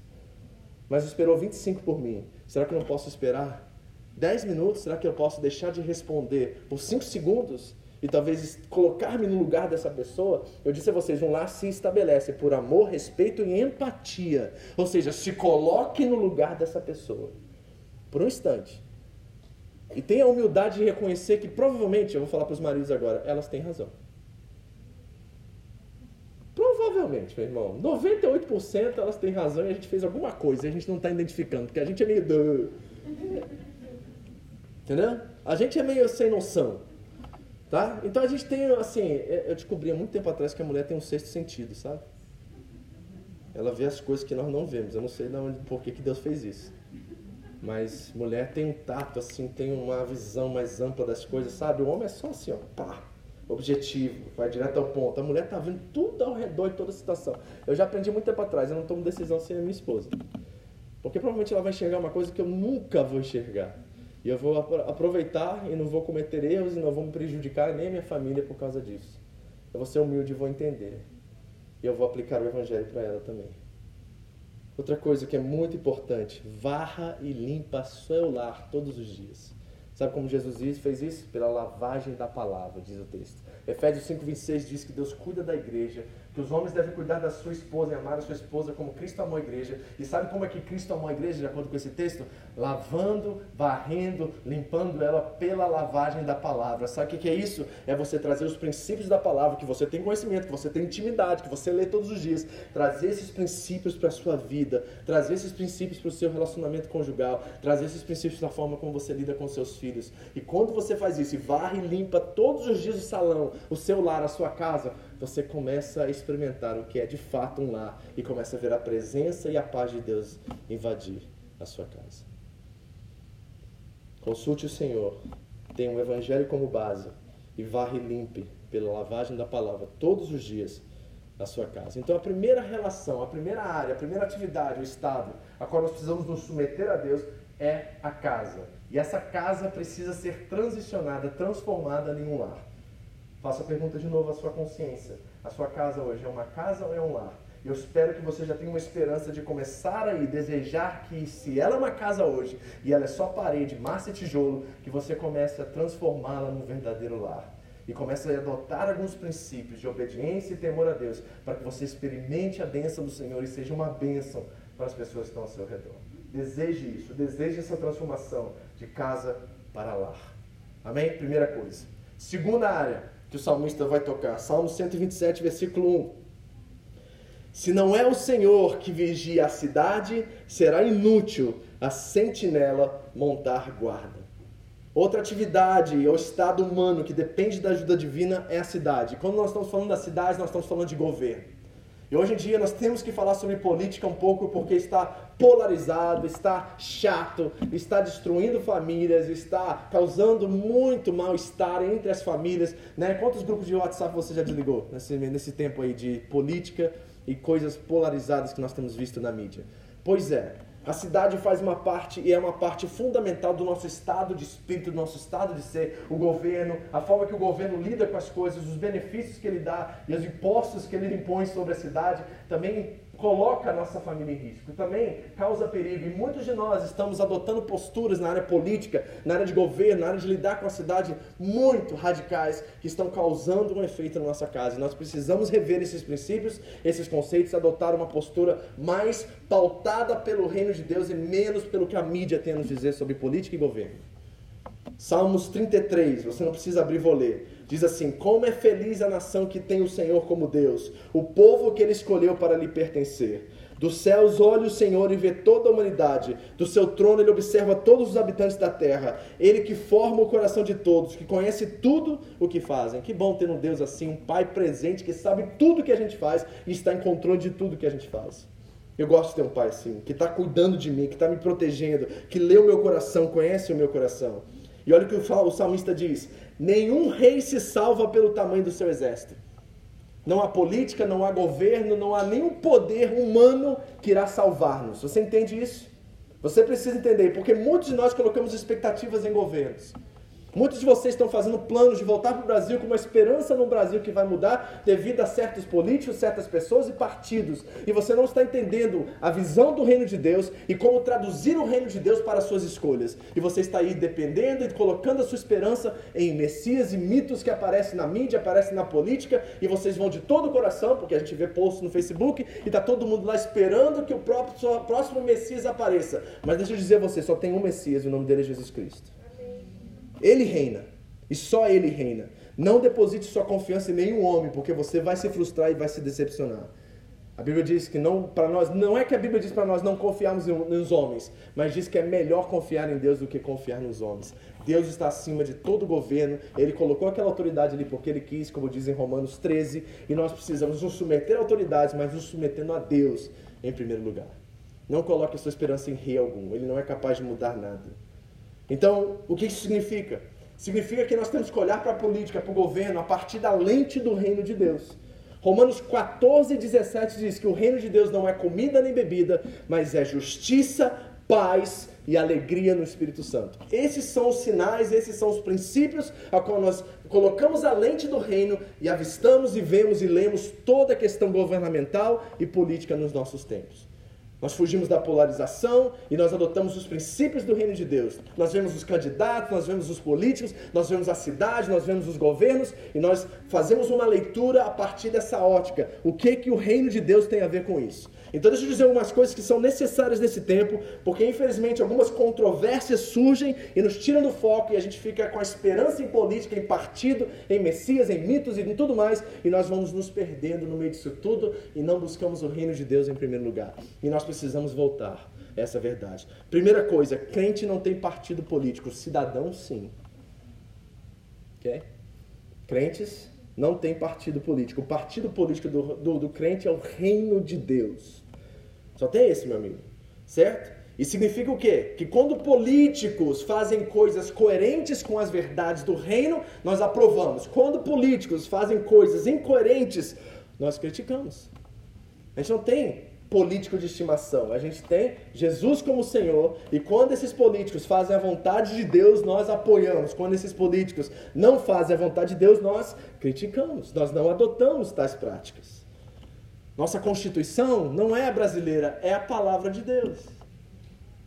Mas esperou 25 por mim. Será que eu não posso esperar 10 minutos? Será que eu posso deixar de responder por 5 segundos? E talvez colocar-me no lugar dessa pessoa, eu disse a vocês, um lar se estabelece por amor, respeito e empatia. Ou seja, se coloque no lugar dessa pessoa. Por um instante. E tenha a humildade de reconhecer que provavelmente, eu vou falar para os maridos agora, elas têm razão. Provavelmente, meu irmão. 98% elas têm razão e a gente fez alguma coisa e a gente não está identificando, porque a gente é meio. Entendeu? A gente é meio sem noção. Tá? Então a gente tem, assim, é, eu descobri há muito tempo atrás que a mulher tem um sexto sentido, sabe? Ela vê as coisas que nós não vemos. Eu não sei onde, por que, que Deus fez isso. Mas mulher tem um tato, assim, tem uma visão mais ampla das coisas, sabe? O homem é só assim, ó, pá, objetivo, vai direto ao ponto. A mulher tá vendo tudo ao redor de toda a situação. Eu já aprendi muito tempo atrás, eu não tomo decisão sem a minha esposa. Porque provavelmente ela vai enxergar uma coisa que eu nunca vou enxergar. E eu vou aproveitar e não vou cometer erros e não vou me prejudicar nem a minha família por causa disso. Eu vou ser humilde e vou entender. E eu vou aplicar o evangelho para ela também. Outra coisa que é muito importante, varra e limpa seu lar todos os dias. Sabe como Jesus fez isso? Pela lavagem da palavra, diz o texto. Efésios 5,26 diz que Deus cuida da igreja que os homens devem cuidar da sua esposa e amar a sua esposa como Cristo amou a igreja. E sabe como é que Cristo amou a igreja, de acordo com esse texto? Lavando, varrendo, limpando ela pela lavagem da palavra. Sabe o que é isso? É você trazer os princípios da palavra, que você tem conhecimento, que você tem intimidade, que você lê todos os dias. Trazer esses princípios para a sua vida, trazer esses princípios para o seu relacionamento conjugal, trazer esses princípios da forma como você lida com seus filhos. E quando você faz isso e varre e limpa todos os dias o salão, o seu lar, a sua casa, você começa a experimentar o que é de fato um lar e começa a ver a presença e a paz de Deus invadir a sua casa. Consulte o Senhor, tenha um evangelho como base e varre limpe pela lavagem da palavra todos os dias na sua casa. Então a primeira relação, a primeira área, a primeira atividade, o estado a qual nós precisamos nos submeter a Deus é a casa. E essa casa precisa ser transicionada, transformada em um lar. Faça a pergunta de novo à sua consciência. A sua casa hoje é uma casa ou é um lar? Eu espero que você já tenha uma esperança de começar aí, desejar que, se ela é uma casa hoje e ela é só parede, massa e tijolo, que você comece a transformá-la num verdadeiro lar. E comece a adotar alguns princípios de obediência e temor a Deus, para que você experimente a bênção do Senhor e seja uma bênção para as pessoas que estão ao seu redor. Deseje isso, deseje essa transformação de casa para lar. Amém? Primeira coisa. Segunda área, que o salmista vai tocar. Salmo 127, versículo 1. Se não é o Senhor que vigia a cidade, será inútil a sentinela montar guarda. Outra atividade ou estado humano que depende da ajuda divina é a cidade. Quando nós estamos falando da cidade, nós estamos falando de governo. E hoje em dia nós temos que falar sobre política um pouco porque está polarizado, está chato, está destruindo famílias, está causando muito mal-estar entre as famílias. Né? Quantos grupos de WhatsApp você já desligou nesse, nesse tempo aí de política e coisas polarizadas que nós temos visto na mídia? Pois é, a cidade faz uma parte e é uma parte fundamental do nosso estado de espírito, do nosso estado de ser, o governo, a forma que o governo lida com as coisas, os benefícios que ele dá e os impostos que ele impõe sobre a cidade também coloca a nossa família em risco, também causa perigo. E muitos de nós estamos adotando posturas na área política, na área de governo, na área de lidar com a cidade muito radicais que estão causando um efeito na nossa casa. E nós precisamos rever esses princípios, esses conceitos, adotar uma postura mais pautada pelo reino de Deus e menos pelo que a mídia tem a nos dizer sobre política e governo. Salmos 33, você não precisa abrir, vou ler. Diz assim: Como é feliz a nação que tem o Senhor como Deus, o povo que ele escolheu para lhe pertencer. Dos céus olha o Senhor e vê toda a humanidade. Do seu trono ele observa todos os habitantes da terra. Ele que forma o coração de todos, que conhece tudo o que fazem. Que bom ter um Deus assim, um Pai presente que sabe tudo o que a gente faz e está em controle de tudo que a gente faz. Eu gosto de ter um pai assim, que está cuidando de mim, que está me protegendo, que lê o meu coração, conhece o meu coração. E olha o que o salmista diz: Nenhum rei se salva pelo tamanho do seu exército. Não há política, não há governo, não há nenhum poder humano que irá salvar-nos. Você entende isso? Você precisa entender, porque muitos de nós colocamos expectativas em governos. Muitos de vocês estão fazendo planos de voltar para o Brasil com uma esperança no Brasil que vai mudar devido a certos políticos, certas pessoas e partidos. E você não está entendendo a visão do reino de Deus e como traduzir o reino de Deus para as suas escolhas. E você está aí dependendo e colocando a sua esperança em messias e mitos que aparecem na mídia, aparecem na política, e vocês vão de todo o coração, porque a gente vê posts no Facebook e está todo mundo lá esperando que o próprio, próximo Messias apareça. Mas deixa eu dizer a você, só tem um Messias e o nome dele é Jesus Cristo. Ele reina. E só ele reina. Não deposite sua confiança em nenhum homem, porque você vai se frustrar e vai se decepcionar. A Bíblia diz que não para nós, não é que a Bíblia diz para nós não confiarmos nos homens, mas diz que é melhor confiar em Deus do que confiar nos homens. Deus está acima de todo governo, ele colocou aquela autoridade ali porque ele quis, como diz em Romanos 13, e nós precisamos nos submeter a autoridades, mas nos submetendo a Deus em primeiro lugar. Não coloque sua esperança em rei algum, ele não é capaz de mudar nada. Então, o que isso significa? Significa que nós temos que olhar para a política, para o governo, a partir da lente do reino de Deus. Romanos 14, 17 diz que o reino de Deus não é comida nem bebida, mas é justiça, paz e alegria no Espírito Santo. Esses são os sinais, esses são os princípios a qual nós colocamos a lente do reino e avistamos e vemos e lemos toda a questão governamental e política nos nossos tempos. Nós fugimos da polarização e nós adotamos os princípios do reino de Deus. Nós vemos os candidatos, nós vemos os políticos, nós vemos a cidade, nós vemos os governos e nós fazemos uma leitura a partir dessa ótica. O que que o reino de Deus tem a ver com isso? Então deixa eu dizer algumas coisas que são necessárias nesse tempo, porque infelizmente algumas controvérsias surgem e nos tiram do foco e a gente fica com a esperança em política, em partido, em messias, em mitos e em tudo mais, e nós vamos nos perdendo no meio disso tudo e não buscamos o reino de Deus em primeiro lugar. E nós precisamos voltar. Essa é verdade. Primeira coisa, crente não tem partido político, cidadão sim. Ok? Crentes não tem partido político. O partido político do, do, do crente é o reino de Deus. Só tem esse, meu amigo. Certo? E significa o quê? Que quando políticos fazem coisas coerentes com as verdades do reino, nós aprovamos. Quando políticos fazem coisas incoerentes, nós criticamos. A gente não tem político de estimação. A gente tem Jesus como Senhor e quando esses políticos fazem a vontade de Deus, nós apoiamos. Quando esses políticos não fazem a vontade de Deus, nós criticamos. Nós não adotamos tais práticas. Nossa Constituição não é a brasileira, é a palavra de Deus.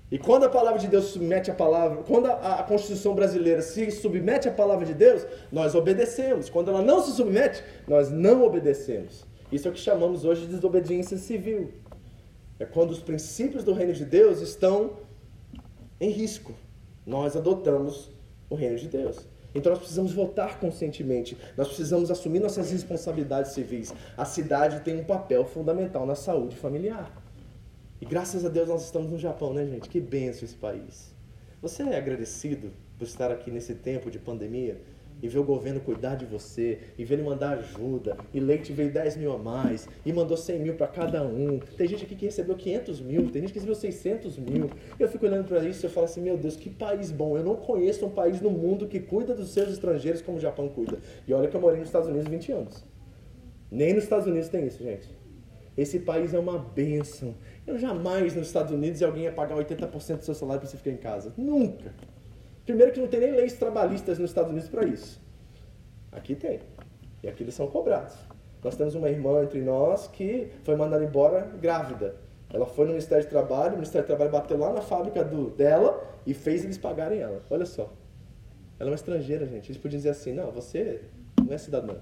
E quando a palavra de Deus submete a palavra, quando a, a, Constituição brasileira se submete à palavra de Deus, nós obedecemos. Quando ela não se submete, nós não obedecemos. Isso é o que chamamos hoje de desobediência civil. É quando os princípios do reino de Deus estão em risco. Nós adotamos o reino de Deus. Então nós precisamos votar conscientemente, nós precisamos assumir nossas responsabilidades civis. A cidade tem um papel fundamental na saúde familiar. E graças a Deus nós estamos no Japão, né, gente? Que benção esse país. Você é agradecido por estar aqui nesse tempo de pandemia? E ver o governo cuidar de você, e ver ele mandar ajuda, e leite veio 10 mil a mais, e mandou 100 mil para cada um. Tem gente aqui que recebeu 500 mil, tem gente que recebeu 600 mil. Eu fico olhando para isso e eu falo assim, meu Deus, que país bom. Eu não conheço um país no mundo que cuida dos seus estrangeiros como o Japão cuida. E olha que eu morei nos Estados Unidos 20 anos. Nem nos Estados Unidos tem isso, gente. Esse país é uma bênção. Eu jamais nos Estados Unidos alguém ia pagar 80% do seu salário para você ficar em casa. Nunca. Primeiro que não tem nem leis trabalhistas nos Estados Unidos para isso. Aqui tem. E aqui eles são cobrados. Nós temos uma irmã entre nós que foi mandada embora grávida. Ela foi no Ministério do Trabalho, o Ministério do Trabalho bateu lá na fábrica do, dela e fez eles pagarem ela. Olha só. Ela é uma estrangeira, gente. Eles podiam dizer assim: não, você não é cidadã.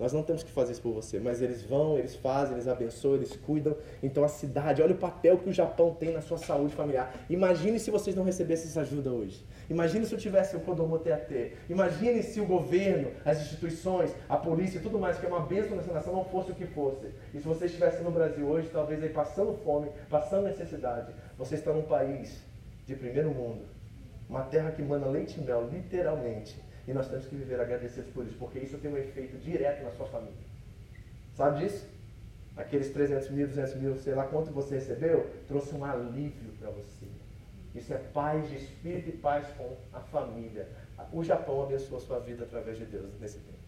Nós não temos que fazer isso por você, mas eles vão, eles fazem, eles abençoam, eles cuidam. Então a cidade, olha o papel que o Japão tem na sua saúde familiar. Imagine se vocês não recebessem essa ajuda hoje. Imagine se eu tivesse o Kodomo TAT. Imagine se o governo, as instituições, a polícia e tudo mais, que é uma bênção nessa nação, não fosse o que fosse. E se vocês estivessem no Brasil hoje, talvez aí passando fome, passando necessidade, vocês estão num país de primeiro mundo. Uma terra que manda leite e mel, literalmente e nós temos que viver agradecidos por isso, porque isso tem um efeito direto na sua família. Sabe disso? Aqueles 300 mil, 200 mil, sei lá quanto você recebeu, trouxe um alívio para você. Isso é paz de espírito e paz com a família. O Japão abençoou a sua vida através de Deus nesse tempo.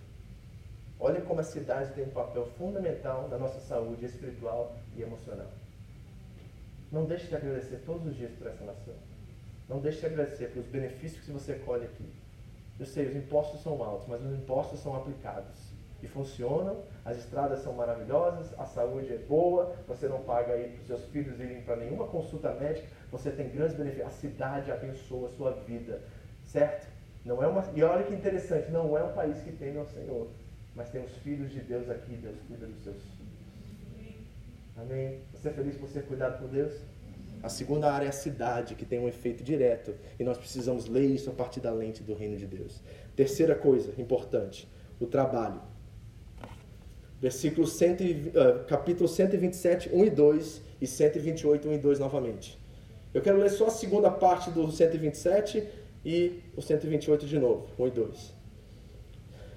Olha como a cidade tem um papel fundamental na nossa saúde espiritual e emocional. Não deixe de agradecer todos os dias por essa nação. Não deixe de agradecer pelos benefícios que você colhe aqui. Eu sei, os impostos são altos, mas os impostos são aplicados e funcionam. As estradas são maravilhosas, a saúde é boa, você não paga aí para os seus filhos irem para nenhuma consulta médica, você tem grandes benefícios. A cidade abençoa a sua vida, certo? Não é uma, e olha que interessante, não é um país que tem ao Senhor, mas tem os filhos de Deus aqui, Deus cuida dos seus filhos. Amém? Você é feliz por ser cuidado por Deus? A segunda área é a cidade, que tem um efeito direto, e nós precisamos ler isso a partir da lente do reino de Deus. Terceira coisa importante, o trabalho. Versículo 100, uh, capítulo 127, 1 e 2 e 128, 1 e 2 novamente. Eu quero ler só a segunda parte do 127 e o 128 de novo, 1 e 2.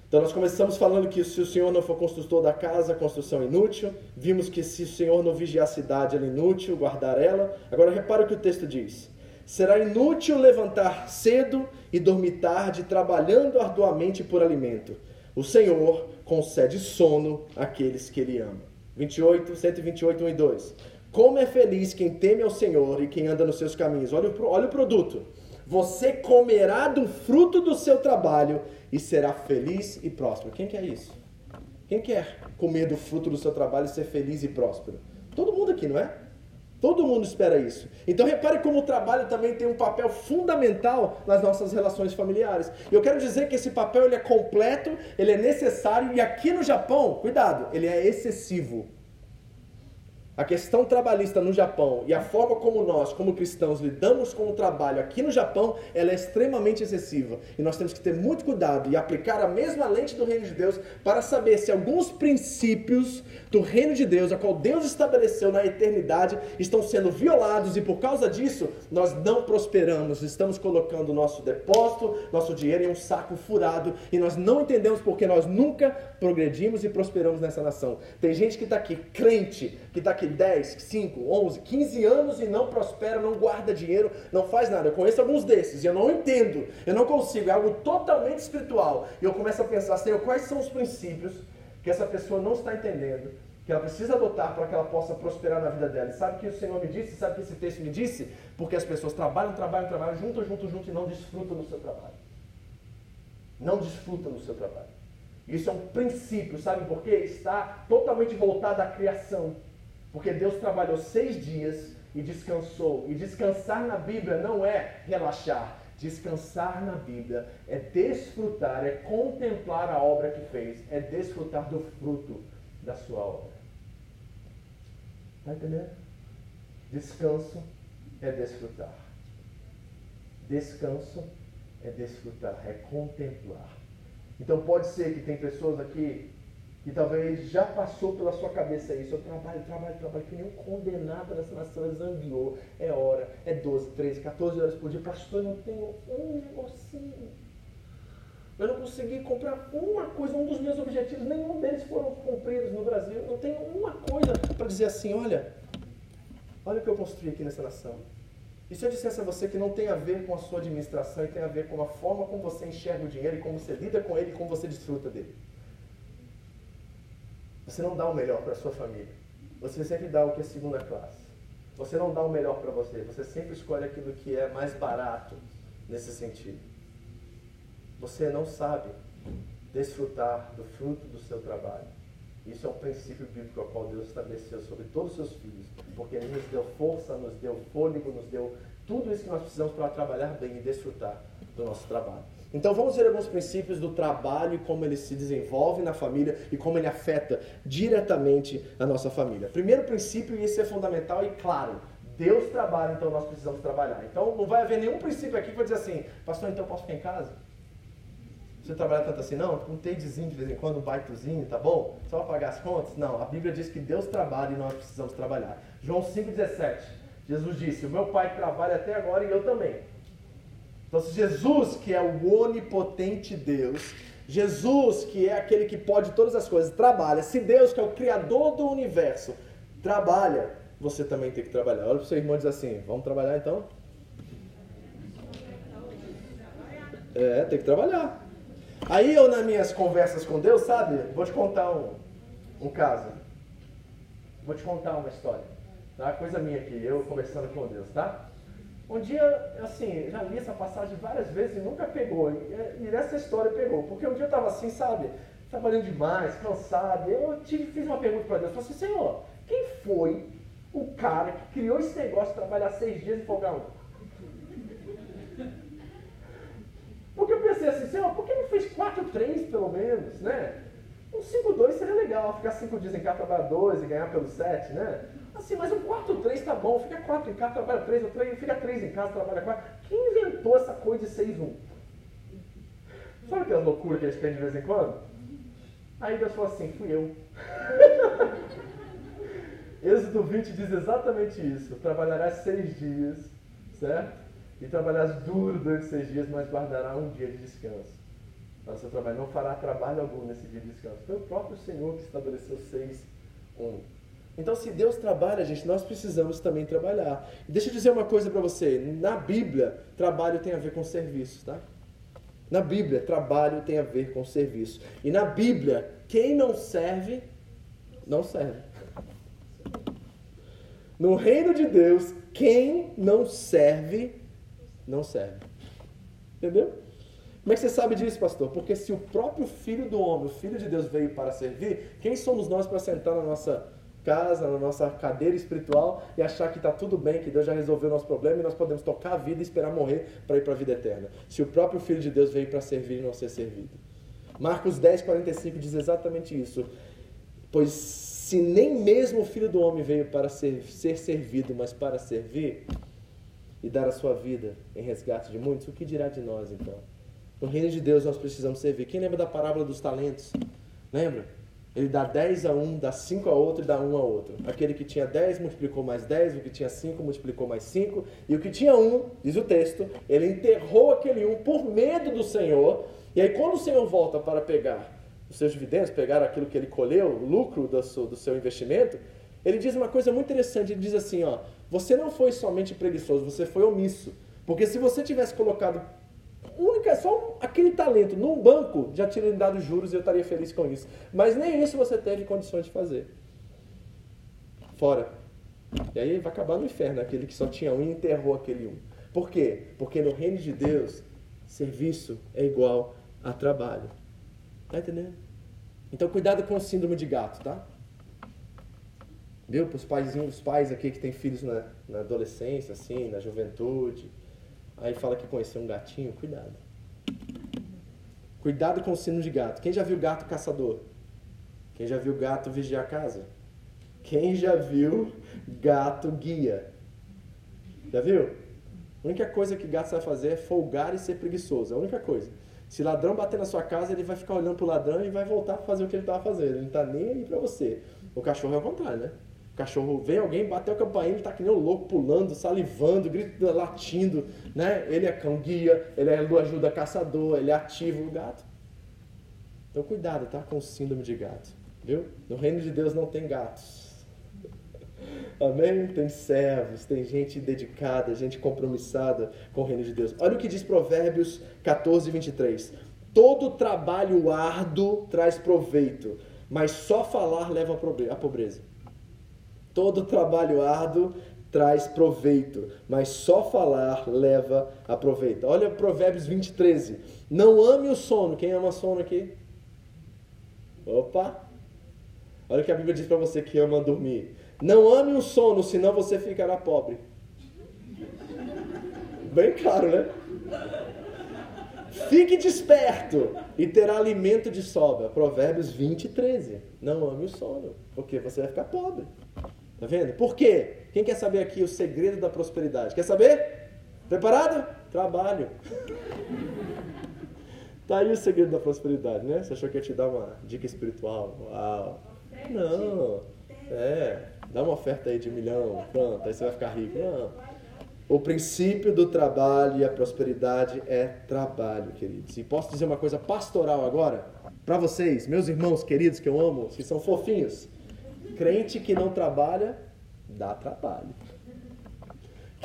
Então nós começamos falando que se o Senhor não for construtor da casa, a construção é inútil. Vimos que se o Senhor não vigiar a cidade, ela é inútil guardar ela. Agora repara o que o texto diz. Será inútil levantar cedo e dormir tarde, trabalhando arduamente por alimento. O Senhor concede sono àqueles que Ele ama. 28, 128, 1 e 2. Como é feliz quem teme ao Senhor e quem anda nos seus caminhos. Olha o, olha o produto. Você comerá do fruto do seu trabalho e será feliz e próspero. Quem quer isso? Quem quer comer do fruto do seu trabalho e ser feliz e próspero? Todo mundo aqui, não é? Todo mundo espera isso. Então repare como o trabalho também tem um papel fundamental nas nossas relações familiares. Eu quero dizer que esse papel ele é completo, ele é necessário e aqui no Japão, cuidado, ele é excessivo. A questão trabalhista no Japão e a forma como nós, como cristãos, lidamos com o trabalho aqui no Japão, ela é extremamente excessiva. E nós temos que ter muito cuidado e aplicar a mesma lente do reino de Deus para saber se alguns princípios do reino de Deus, a qual Deus estabeleceu na eternidade, estão sendo violados e por causa disso nós não prosperamos. Estamos colocando nosso depósito, nosso dinheiro em um saco furado e nós não entendemos porque nós nunca progredimos e prosperamos nessa nação. Tem gente que está aqui crente, que está aqui 10, 5, 11, 15 anos e não prospera, não guarda dinheiro, não faz nada. Eu conheço alguns desses e eu não entendo, eu não consigo, é algo totalmente espiritual. E eu começo a pensar, Senhor, quais são os princípios que essa pessoa não está entendendo, que ela precisa adotar para que ela possa prosperar na vida dela. E sabe o que o Senhor me disse? Sabe o que esse texto me disse? Porque as pessoas trabalham, trabalham, trabalham, juntam, juntam, juntam e não desfrutam do seu trabalho. Não desfrutam do seu trabalho. Isso é um princípio, sabe por quê? Está totalmente voltado à criação. Porque Deus trabalhou seis dias e descansou. E descansar na Bíblia não é relaxar. Descansar na Bíblia é desfrutar, é contemplar a obra que fez, é desfrutar do fruto da sua obra. Está entendendo? Descanso é desfrutar. Descanso é desfrutar, é contemplar. Então pode ser que tem pessoas aqui e talvez já passou pela sua cabeça isso. Eu trabalho, trabalho, trabalho, que nem um condenado nessa nação, exangueou. É hora, é 12, 13, 14 horas por dia. Pastor, eu não tenho um negocinho. Eu não consegui comprar uma coisa, um dos meus objetivos, nenhum deles foram cumpridos no Brasil. Eu não tenho uma coisa para dizer assim, olha, olha o que eu construí aqui nessa nação. E se eu dissesse a você que não tem a ver com a sua administração e tem a ver com a forma como você enxerga o dinheiro e como você lida com ele e como você desfruta dele? Você não dá o melhor para sua família. Você sempre dá o que é segunda classe. Você não dá o melhor para você. Você sempre escolhe aquilo que é mais barato nesse sentido. Você não sabe desfrutar do fruto do seu trabalho. Isso é um princípio bíblico ao qual Deus estabeleceu sobre todos os seus filhos, porque Ele nos deu força, nos deu fôlego, nos deu tudo isso que nós precisamos para trabalhar bem e desfrutar do nosso trabalho. Então vamos ver alguns princípios do trabalho e como ele se desenvolve na família e como ele afeta diretamente a nossa família. Primeiro princípio, e esse é fundamental e claro, Deus trabalha, então nós precisamos trabalhar. Então não vai haver nenhum princípio aqui que vai dizer assim, pastor, então eu posso ficar em casa? Você trabalha tanto assim, não? Um tadezinho de vez em quando, um baitozinho, tá bom? Só para pagar as contas? Não, a Bíblia diz que Deus trabalha e nós precisamos trabalhar. João 5,17, Jesus disse, o meu pai trabalha até agora e eu também. Então, Jesus, que é o onipotente Deus, Jesus, que é aquele que pode todas as coisas, trabalha, se Deus, que é o Criador do universo, trabalha, você também tem que trabalhar. Olha para o seu irmão e diz assim: vamos trabalhar então? É, tem que trabalhar. Aí eu, nas minhas conversas com Deus, sabe, vou te contar um, um caso. Vou te contar uma história. Tá? Coisa minha aqui, eu conversando com Deus, tá? Um dia, assim, já li essa passagem várias vezes e nunca pegou. E, e nessa história pegou. Porque um dia eu estava assim, sabe, trabalhando demais, cansado. Eu tive, fiz uma pergunta para Deus. Falei assim, Senhor, quem foi o cara que criou esse negócio de trabalhar seis dias e folgar um? Porque eu pensei assim, Senhor, por que não fez quatro, três pelo menos, né? Um 5-2 seria legal, ficar cinco dias em casa, trabalhar dois e ganhar pelo sete, né? Assim, mas um 4-3 tá bom, fica 4 em casa, trabalha 3, três, fica 3 em casa, trabalha 4. Quem inventou essa coisa de 6-1? Sabe aquelas loucuras que gente tem de vez em quando? Aí Deus falou assim, fui eu. Êxodo 20 diz exatamente isso. Trabalharás seis dias, certo? E trabalharás duro durante seis dias, mas guardará um dia de descanso. Mas seu trabalho não fará trabalho algum nesse dia de descanso. Foi o próprio Senhor que estabeleceu seis, um. Então, se Deus trabalha, gente, nós precisamos também trabalhar. E deixa eu dizer uma coisa para você: na Bíblia, trabalho tem a ver com serviço, tá? Na Bíblia, trabalho tem a ver com serviço. E na Bíblia, quem não serve, não serve. No reino de Deus, quem não serve, não serve. Entendeu? Como é que você sabe disso, pastor? Porque se o próprio Filho do Homem, o Filho de Deus, veio para servir, quem somos nós para sentar na nossa casa, na nossa cadeira espiritual e achar que está tudo bem, que Deus já resolveu o nosso problema e nós podemos tocar a vida e esperar morrer para ir para a vida eterna. Se o próprio Filho de Deus veio para servir e não ser servido. Marcos 10, 45 diz exatamente isso. Pois se nem mesmo o Filho do Homem veio para ser, ser servido, mas para servir e dar a sua vida em resgate de muitos, o que dirá de nós então? No reino de Deus nós precisamos servir. Quem lembra da parábola dos talentos? Lembra? Ele dá 10 a um, dá 5 a outro e dá 1 um a outro. Aquele que tinha 10 multiplicou mais 10, o que tinha 5 multiplicou mais 5, e o que tinha 1, um, diz o texto, ele enterrou aquele 1 um por medo do Senhor, e aí quando o Senhor volta para pegar os seus dividendos, pegar aquilo que ele colheu, o lucro do seu, do seu investimento, ele diz uma coisa muito interessante, ele diz assim, ó, você não foi somente preguiçoso, você foi omisso. Porque se você tivesse colocado única, só aquele talento num banco já tinha dado juros e eu estaria feliz com isso. Mas nem isso você teve condições de fazer. Fora. E aí vai acabar no inferno aquele que só tinha um e enterrou aquele um. Por quê? Porque no reino de Deus, serviço é igual a trabalho. Tá entendendo? Então cuidado com o síndrome de gato, tá? Viu? Para os pais aqui que têm filhos na, na adolescência, assim, na juventude Aí fala que conheceu um gatinho, cuidado. Cuidado com o sino de gato. Quem já viu gato caçador? Quem já viu gato vigiar a casa? Quem já viu gato guia? Já viu? A única coisa que gato sabe fazer é folgar e ser preguiçoso. É a única coisa. Se ladrão bater na sua casa, ele vai ficar olhando pro ladrão e vai voltar a fazer o que ele estava fazendo. Ele não está nem aí para você. O cachorro é o contrário, né? Cachorro vem alguém, bateu a campainha, ele tá que nem um louco, pulando, salivando, gritando, latindo, né? Ele é cão guia, ele é ajuda caçador, ele é ativo o gato. Então cuidado, tá? Com síndrome de gato, viu? No reino de Deus não tem gatos. Amém? Tem servos, tem gente dedicada, gente compromissada com o reino de Deus. Olha o que diz Provérbios 14, 23. Todo trabalho árduo traz proveito, mas só falar leva a pobreza. Todo trabalho árduo traz proveito, mas só falar leva a proveito. Olha Provérbios 20, 13. Não ame o sono. Quem ama sono aqui? Opa! Olha o que a Bíblia diz para você que ama dormir. Não ame o sono, senão você ficará pobre. Bem claro, né? Fique desperto e terá alimento de sobra. Provérbios 20, 13. Não ame o sono, porque você vai ficar pobre. Tá vendo? Por quê? Quem quer saber aqui o segredo da prosperidade? Quer saber? Preparado? Trabalho. Tá aí o segredo da prosperidade, né? Você achou que ia te dar uma dica espiritual? Uau! Não. É, dá uma oferta aí de um milhão, pronto, aí você vai ficar rico. Não. O princípio do trabalho e a prosperidade é trabalho, queridos. E posso dizer uma coisa pastoral agora? Para vocês, meus irmãos queridos que eu amo, que são fofinhos. Crente que não trabalha, dá trabalho.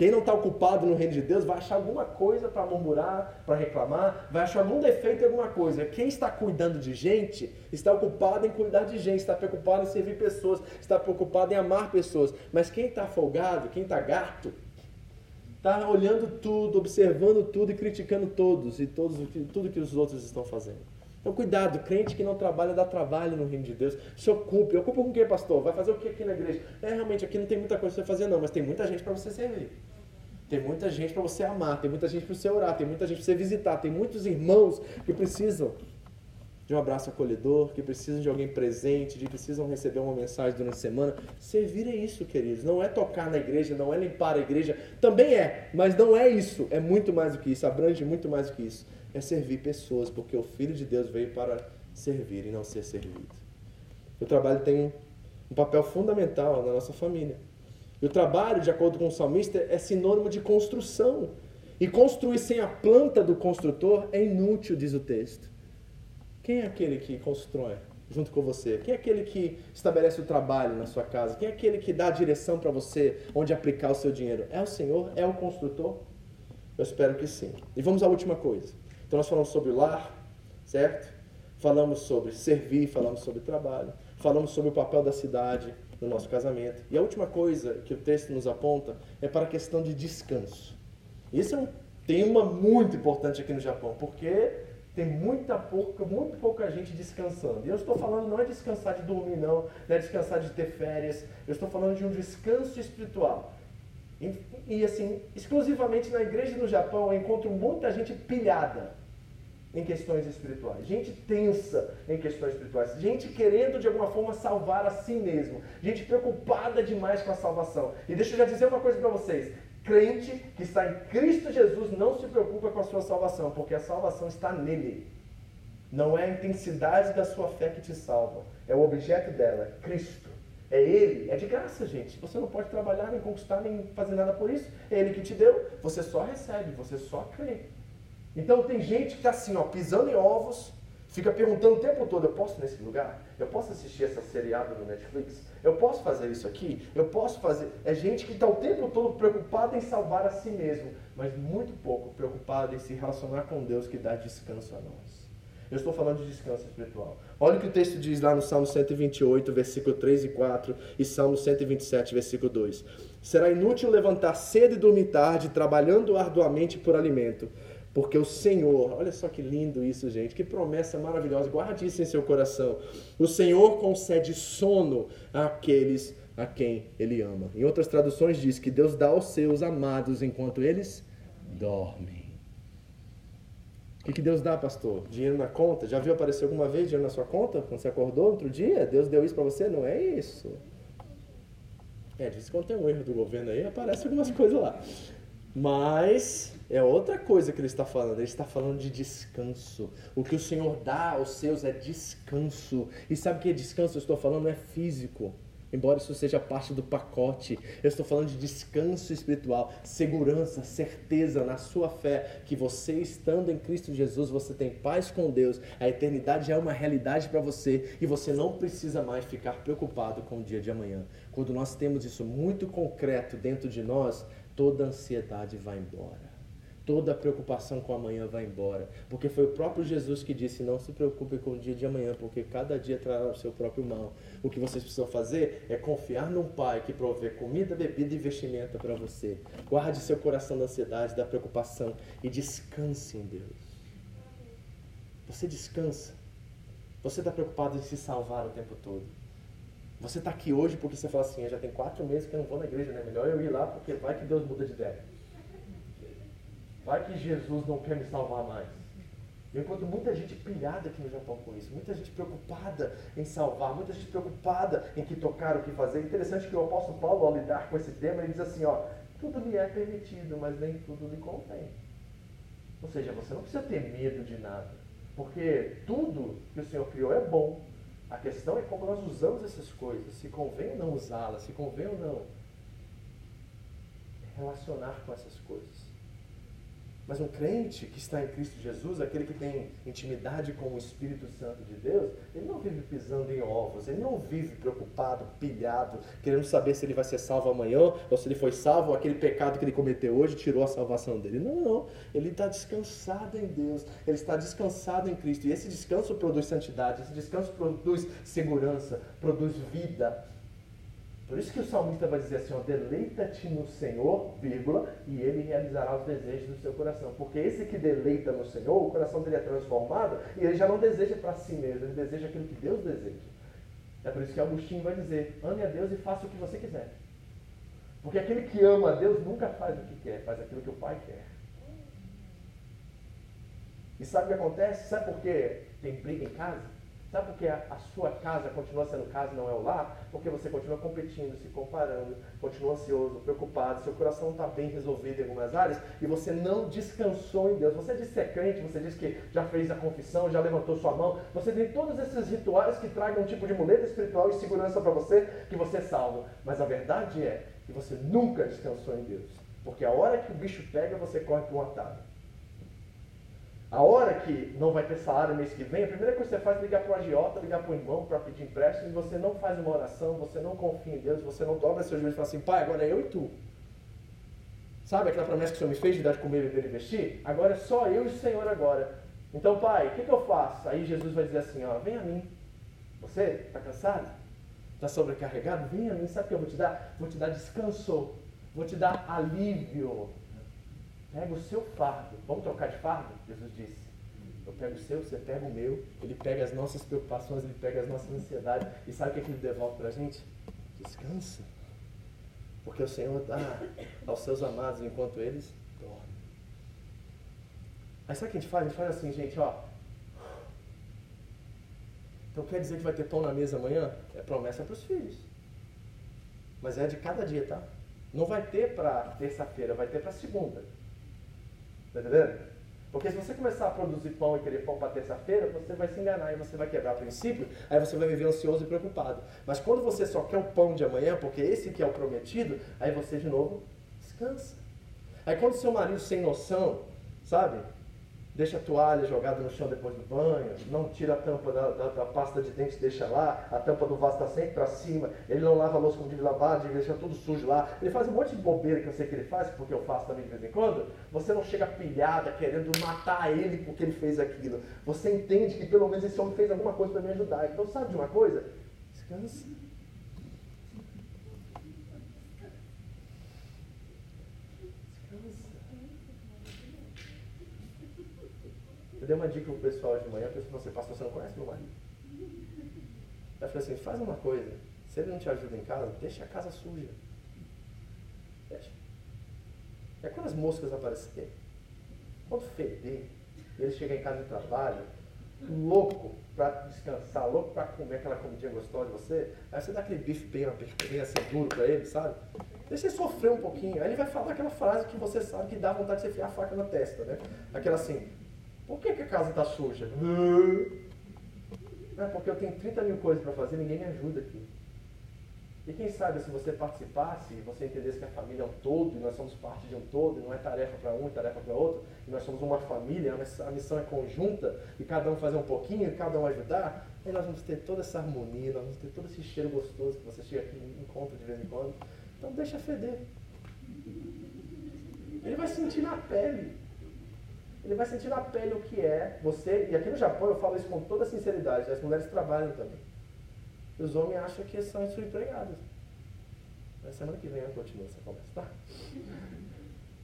Quem não está ocupado no reino de Deus vai achar alguma coisa para murmurar, para reclamar, vai achar algum defeito em alguma coisa. Quem está cuidando de gente, está ocupado em cuidar de gente, está preocupado em servir pessoas, está preocupado em amar pessoas. Mas quem está folgado, quem está gato, está olhando tudo, observando tudo e criticando todos e todos, tudo que os outros estão fazendo. Então, cuidado, crente que não trabalha dá trabalho no reino de Deus. Se ocupe. Ocupa com o que, pastor? Vai fazer o que aqui na igreja? É, realmente, aqui não tem muita coisa para fazer, não, mas tem muita gente para você servir. Tem muita gente para você amar, tem muita gente para você orar, tem muita gente para você visitar, tem muitos irmãos que precisam de um abraço acolhedor, que precisam de alguém presente, que precisam receber uma mensagem durante a semana. Servir é isso, queridos. Não é tocar na igreja, não é limpar a igreja. Também é, mas não é isso. É muito mais do que isso, abrange muito mais do que isso. É servir pessoas, porque o Filho de Deus veio para servir e não ser servido. O trabalho tem um papel fundamental na nossa família. E o trabalho, de acordo com o salmista, é sinônimo de construção. E construir sem a planta do construtor é inútil, diz o texto. Quem é aquele que constrói junto com você? Quem é aquele que estabelece o trabalho na sua casa? Quem é aquele que dá a direção para você onde aplicar o seu dinheiro? É o Senhor? É o construtor? Eu espero que sim. E vamos à última coisa. Então nós falamos sobre o lar, certo? Falamos sobre servir, falamos sobre trabalho, falamos sobre o papel da cidade, no nosso casamento. E a última coisa que o texto nos aponta é para a questão de descanso. Isso é um tema muito importante aqui no Japão, porque tem muita pouca, muito pouca gente descansando. E eu estou falando não é descansar de dormir, não, não é descansar de ter férias. Eu estou falando de um descanso espiritual. E, e assim, exclusivamente na igreja no Japão eu encontro muita gente pilhada em questões espirituais, gente tensa em questões espirituais, gente querendo de alguma forma salvar a si mesmo, gente preocupada demais com a salvação. E deixa eu já dizer uma coisa para vocês: crente que está em Cristo Jesus não se preocupa com a sua salvação, porque a salvação está nele. Não é a intensidade da sua fé que te salva, é o objeto dela, é Cristo. É Ele, é de graça, gente. Você não pode trabalhar, nem conquistar, nem fazer nada por isso. É Ele que te deu, você só recebe, você só crê. Então tem gente que está assim, ó, pisando em ovos, fica perguntando o tempo todo, eu posso nesse lugar? Eu posso assistir essa seriada no Netflix? Eu posso fazer isso aqui? Eu posso fazer. É gente que está o tempo todo preocupada em salvar a si mesmo, mas muito pouco preocupada em se relacionar com Deus que dá descanso a nós. Eu estou falando de descanso espiritual. Olha o que o texto diz lá no Salmo 128, versículo 3 e 4, e Salmo 127, versículo 2. Será inútil levantar cedo e dormir tarde, trabalhando arduamente por alimento porque o Senhor, olha só que lindo isso, gente, que promessa maravilhosa, guarde isso em seu coração. O Senhor concede sono àqueles a quem Ele ama. Em outras traduções diz que Deus dá aos seus amados enquanto eles dormem. O que, que Deus dá, pastor? Dinheiro na conta? Já viu aparecer alguma vez dinheiro na sua conta? Quando você acordou outro dia? Deus deu isso para você? Não é isso. É, diz que quando tem um erro do governo aí, aparece algumas coisas lá. Mas é outra coisa que ele está falando. Ele está falando de descanso. O que o Senhor dá aos seus é descanso. E sabe o que é descanso? Eu estou falando é físico. Embora isso seja parte do pacote, eu estou falando de descanso espiritual, segurança, certeza na sua fé, que você estando em Cristo Jesus, você tem paz com Deus, a eternidade é uma realidade para você e você não precisa mais ficar preocupado com o dia de amanhã. Quando nós temos isso muito concreto dentro de nós, toda ansiedade vai embora. Toda preocupação com amanhã vai embora. Porque foi o próprio Jesus que disse: Não se preocupe com o dia de amanhã, porque cada dia trará o seu próprio mal. O que vocês precisam fazer é confiar num Pai que provê comida, bebida e vestimenta para você. Guarde seu coração da ansiedade, da preocupação e descanse em Deus. Você descansa. Você está preocupado em se salvar o tempo todo. Você está aqui hoje porque você fala assim, eu já tem quatro meses que eu não vou na igreja, né? Melhor eu ir lá porque vai que Deus muda de ideia. Vai que Jesus não quer me salvar mais. Eu encontro muita gente pilhada aqui no Japão com isso, muita gente preocupada em salvar, muita gente preocupada em que tocar, o que fazer. Interessante que o apóstolo Paulo, ao lidar com esse tema, ele diz assim, ó, tudo lhe é permitido, mas nem tudo lhe convém. Ou seja, você não precisa ter medo de nada, porque tudo que o Senhor criou é bom. A questão é como nós usamos essas coisas, se convém ou não usá-las, se convém ou não relacionar com essas coisas. Mas um crente que está em Cristo Jesus, aquele que tem intimidade com o Espírito Santo de Deus, ele não vive pisando em ovos, ele não vive preocupado, pilhado, querendo saber se ele vai ser salvo amanhã, ou se ele foi salvo, aquele pecado que ele cometeu hoje tirou a salvação dele. Não, não. Ele está descansado em Deus, ele está descansado em Cristo. E esse descanso produz santidade, esse descanso produz segurança, produz vida, por isso que o salmista vai dizer assim, deleita-te no Senhor, vírgula, e ele realizará os desejos do seu coração. Porque esse que deleita no Senhor, o coração dele é transformado e ele já não deseja para si mesmo, ele deseja aquilo que Deus deseja. É por isso que Agostinho vai dizer, ame a Deus e faça o que você quiser. Porque aquele que ama a Deus nunca faz o que quer, faz aquilo que o Pai quer. E sabe o que acontece? Sabe por que tem briga em casa? Sabe por que a, sua casa continua sendo casa e não é o lar? Porque você continua competindo, se comparando, continua ansioso, preocupado, seu coração não está bem resolvido em algumas áreas e você não descansou em Deus. Você diz que é crente, você diz que já fez a confissão, já levantou sua mão, você tem todos esses rituais que tragam um tipo de muleta espiritual e segurança para você, que você é salvo. Mas a verdade é que você nunca descansou em Deus. Porque a hora que o bicho pega, você corre para um atalho. A hora que não vai ter salário mês que vem, a primeira coisa que você faz é ligar para o agiota, ligar para o irmão para pedir empréstimo, e você não faz uma oração, você não confia em Deus, você não dobra seu joelho e fala assim, pai, agora é eu e tu. Sabe aquela promessa que o Senhor me fez de dar de comer, beber e vestir? Agora é só eu e o Senhor agora. Então, pai, o que, que eu faço? Aí Jesus vai dizer assim, ó, vem a mim. Você está cansado? Está sobrecarregado? Vem a mim, sabe o que eu vou te dar? Vou te dar descanso, vou te dar alívio, Pega o seu fardo. Vamos trocar de fardo? Jesus disse. Eu pego o seu, você pega o meu. Ele pega as nossas preocupações, ele pega as nossas ansiedades. E sabe o que, é que ele devolve para a gente? Descansa. Porque o Senhor dá aos seus amados enquanto eles dormem. Aí sabe o que a gente faz? A gente faz assim, gente, ó. Então quer dizer que vai ter pão na mesa amanhã? É promessa para os filhos. Mas é de cada dia, tá? Não vai ter para terça-feira, vai ter para segunda. Está entendendo? Porque se você começar a produzir pão e querer pão para terça-feira, você vai se enganar e você vai quebrar princípio, aí você vai viver ansioso e preocupado. Mas quando você só quer o pão de amanhã, porque esse que é o prometido, aí você de novo descansa. Aí quando seu marido sem noção, sabe? Deixa a toalha jogada no chão depois do banho, não tira a tampa da, da, da pasta de dente, deixa lá, a tampa do vaso está sempre para cima, ele não lava a louça como de lavar, deixa tudo sujo lá. Ele faz um monte de bobeira que eu sei que ele faz, porque eu faço também de vez em quando. Você não chega pilhada querendo matar ele porque ele fez aquilo. Você entende que pelo menos esse homem fez alguma coisa para me ajudar. Então, sabe de uma coisa? Descansa. Dei uma dica pro pessoal de manhã, a pessoa falou assim, pastor, você não conhece meu marido? Eu falei assim, faz uma coisa, se ele não te ajuda em casa, deixa a casa suja. Deixa. É quando as moscas aparecerem, quando feder, ele chega em casa de trabalho, louco para descansar, louco para comer aquela comidinha gostosa de você, aí você dá aquele bife bem, bem assim duro para ele, sabe? Deixa ele sofrer um pouquinho. Aí ele vai falar aquela frase que você sabe que dá vontade de você enfiar a faca na testa, né? Aquela assim, por que, que a casa está suja? É porque eu tenho 30 mil coisas para fazer ninguém me ajuda aqui. E quem sabe se você participasse você entendesse que a família é um todo, e nós somos parte de um todo, e não é tarefa para um e tarefa para outro, e nós somos uma família, a missão é conjunta, e cada um fazer um pouquinho, e cada um ajudar, aí nós vamos ter toda essa harmonia, nós vamos ter todo esse cheiro gostoso que você chega aqui e encontra de vez em quando. Então deixa feder. Ele vai sentir na pele ele vai sentir na pele o que é você, e aqui no Japão eu falo isso com toda sinceridade, as mulheres trabalham também. E os homens acham que são empregados. Na semana que vem eu continuo essa conversa, tá?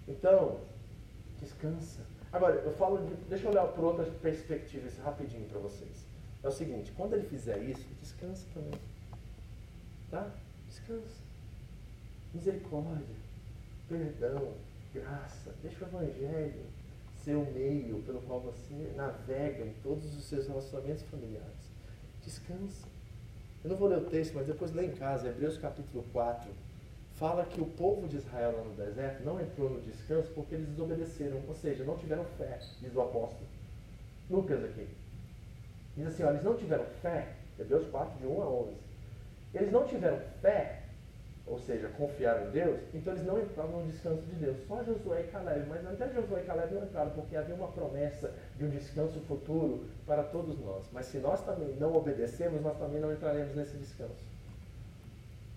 Então, descansa. Agora, eu falo, de, deixa eu olhar por outras perspectivas rapidinho para vocês. É o seguinte, quando ele fizer isso, descansa também. Tá? Descansa. Misericórdia, perdão, graça. Deixa o Evangelho ser o meio pelo qual você navega em todos os seus relacionamentos familiares. Descansa. Eu não vou ler o texto, mas depois lê em casa, Hebreus capítulo 4. Fala que o povo de Israel lá no deserto não entrou no descanso porque eles desobedeceram, ou seja, não tiveram fé, diz o apóstolo. Lucas aqui. Diz assim, ó, eles não tiveram fé, Hebreus 4, de 1 a 11. Eles não tiveram fé ou seja, confiaram em Deus, então eles não entravam no descanso de Deus. Só Josué e Caleb, mas até Josué e Caleb não entraram, porque havia uma promessa de um descanso futuro para todos nós. Mas se nós também não obedecemos, nós também não entraremos nesse descanso.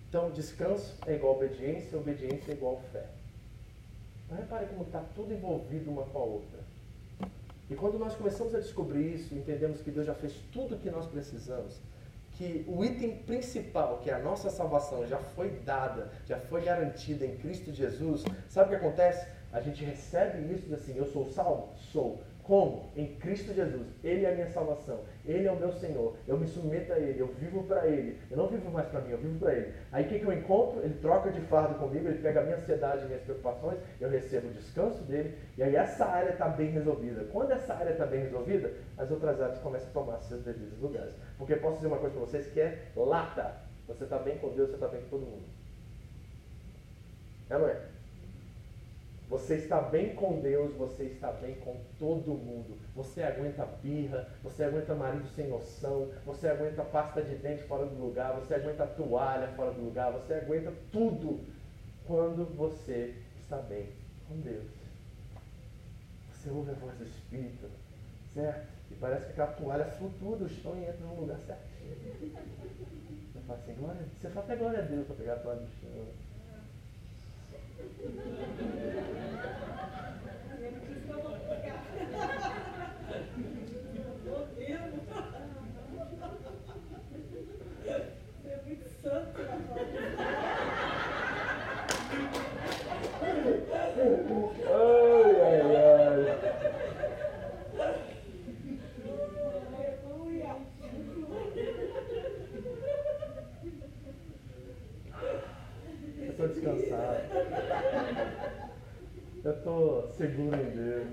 Então, descanso é igual obediência, obediência é igual fé. Mas repare como está tudo envolvido uma com a outra. E quando nós começamos a descobrir isso, entendemos que Deus já fez tudo o que nós precisamos, que o item principal, que é a nossa salvação, já foi dada, já foi garantida em Cristo Jesus, sabe o que acontece? A gente recebe isso e diz assim: Eu sou salvo? Sou. Como? Em Cristo Jesus. Ele é a minha salvação. Ele é o meu Senhor. Eu me submeto a Ele. Eu vivo para Ele. Eu não vivo mais para mim, eu vivo para Ele. Aí o que, que eu encontro? Ele troca de fardo comigo, ele pega a minha ansiedade, minhas preocupações, eu recebo o descanso dele. E aí essa área está bem resolvida. Quando essa área está bem resolvida, as outras áreas começam a tomar seus devidos lugares. Porque posso dizer uma coisa para vocês que é lata. Você está bem com Deus, você está bem com todo mundo. É não é? Você está bem com Deus, você está bem com todo mundo. Você aguenta birra, você aguenta marido sem noção, você aguenta pasta de dente fora do lugar, você aguenta toalha fora do lugar, você aguenta tudo quando você está bem com Deus. Você ouve a voz do Espírito, certo? E parece que aquela toalha flutua do chão e entra no lugar certinho. Você fala assim, glória, você fala até glória a Deus para pegar a toalha do chão. Seguro em Deus.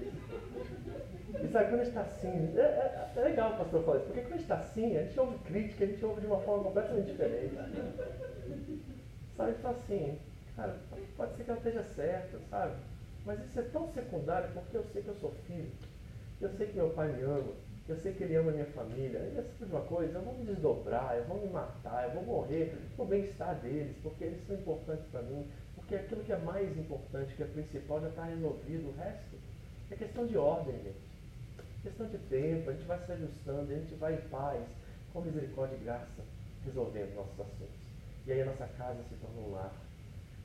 E sabe, quando a gente está assim, é, é, é, legal o pastor falar isso, porque quando a gente está assim, a gente ouve crítica, a gente ouve de uma forma completamente diferente. Sabe, a gente fala assim, cara, pode ser que ela esteja certa, sabe? Mas isso é tão secundário porque eu sei que eu sou filho, eu sei que meu pai me ama, eu sei que ele ama a minha família, e essa tipo uma coisa, eu vou me desdobrar, eu vou me matar, eu vou morrer o bem-estar deles, porque eles são importantes para mim, porque aquilo que é mais importante, que é principal, já está resolvido. O resto é questão de ordem, gente. Questão de tempo, a gente vai se ajustando, a gente vai em paz, com misericórdia e graça, resolvendo nossos assuntos. E aí a nossa casa se torna um lar.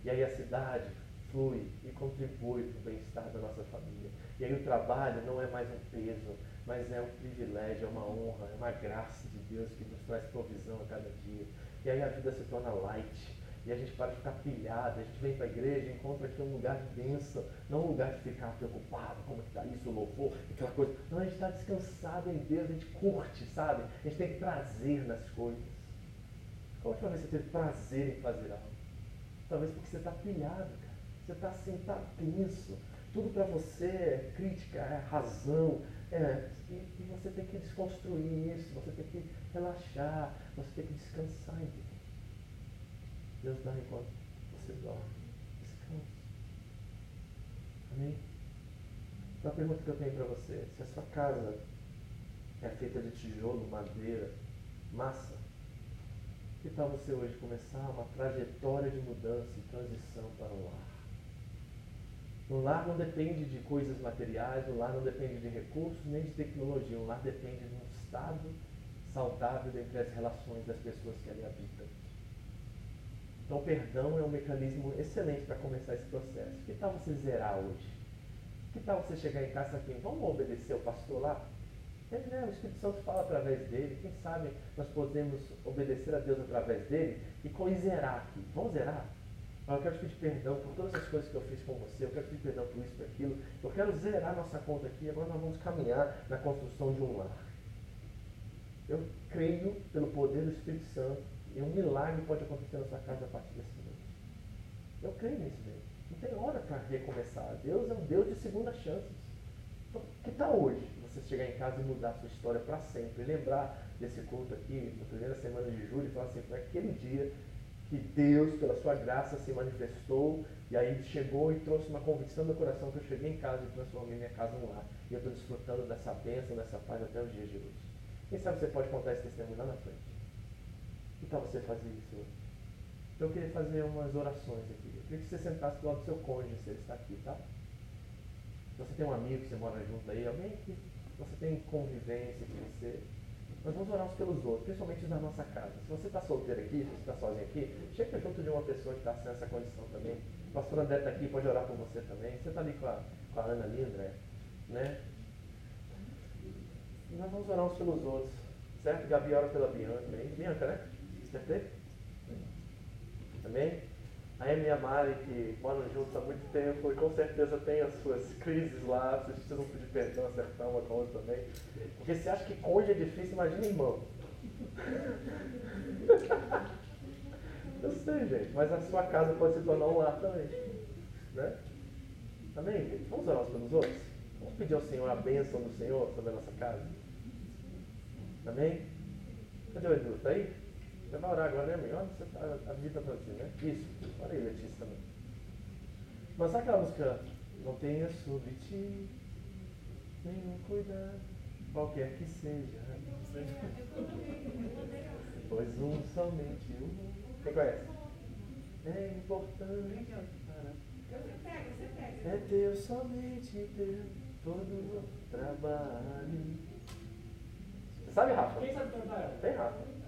E aí a cidade flui e contribui para o bem-estar da nossa família. E aí o trabalho não é mais um peso, mas é um privilégio, é uma honra, é uma graça de Deus que nos traz provisão a cada dia. E aí a vida se torna light e a gente para de ficar pilhado, a gente vem para a igreja encontra aqui um lugar de bênção, não um lugar de ficar preocupado, como é que está isso, louvor, aquela coisa. Não, a gente está descansado em Deus, a gente curte, sabe? A gente tem prazer nas coisas. Qual a última vez você teve prazer em fazer algo? Talvez porque você está pilhado, cara. Você está assim, está tenso. Tudo para você é crítica, é razão. É, e, e você tem que desconstruir isso, você tem que relaxar, você tem que descansar em Deus. Deus dá enquanto você dorme. Descanse. Amém? Então a pergunta que eu tenho para você, se a sua casa é feita de tijolo, madeira, massa, que tal você hoje começar uma trajetória de mudança e transição para o lar? O lar não depende de coisas materiais, o lar não depende de recursos nem de tecnologia, o lar depende de um estado saudável entre as relações das pessoas que ali habitam. Então, o perdão é um mecanismo excelente para começar esse processo. Que tal você zerar hoje? Que tal você chegar em casa e vamos obedecer o pastor lá? Ele, né, o Espírito Santo fala através dele. Quem sabe nós podemos obedecer a Deus através dele e zerar aqui. Vamos zerar? Eu quero te pedir perdão por todas as coisas que eu fiz com você. Eu quero te pedir perdão por isso, por aquilo. Eu quero zerar nossa conta aqui. Agora nós vamos caminhar na construção de um lar. Eu creio, pelo poder do Espírito Santo, E um milagre pode acontecer na sua casa a partir desse momento. Eu creio nisso, gente. Não tem hora para recomeçar. Deus é um Deus de segunda chances. Então, que tal hoje você chegar em casa e mudar a sua história para sempre? Lembrar desse culto aqui, na primeira semana de julho, e falar assim: foi aquele dia que Deus, pela sua graça, se manifestou e aí chegou e trouxe uma convicção no coração que eu cheguei em casa e transformei minha casa num lar. E eu estou desfrutando dessa bênção, dessa paz até os dias de hoje. Quem sabe você pode contar esse testemunho lá na frente? Que tal você fazer isso? Então eu queria fazer umas orações aqui. Eu queria que você sentasse do lado do seu cônjuge, se ele está aqui, tá? Você tem um amigo, você mora junto aí, alguém que você tem convivência com você, nós vamos orar uns pelos outros, principalmente na nossa casa. Se você está solteiro aqui, se você está sozinho aqui, chega junto de uma pessoa que está nessa condição também. O pastor André está aqui, pode orar por você também. Você está ali com a, com a Ana ali, André? Né? E nós vamos orar uns pelos outros. Certo? Gabi ora pela Bianca. Hein? Bianca, né? Acertei? Também? A Amy e a Mari, que moram juntos há muito tempo e com certeza tem as suas crises lá, vocês precisam pedir perdão, acertar uma com a outra também. Porque se acha que cônjuge é difícil, imagina irmão. Eu sei, gente, mas a sua casa pode se tornar um lar também. Né? Amém, gente? Vamos orar uns pelos outros? Vamos pedir ao Senhor a bênção do Senhor sobre a nossa casa? Amém? Cadê o Edu? Está aí? Você vai orar agora, né, amigo? Olha, você tá, a vida está assim, né? Isso. Olha aí, Letícia também. Mas sabe aquela música? Não tenha sobre ti nenhum cuidado, qualquer que seja. Pois um somente um. Quem conhece? É importante para. É teu, somente teu, todo o trabalho. Você sabe, Rafa? Quem sabe cantar? Vem, Rafa.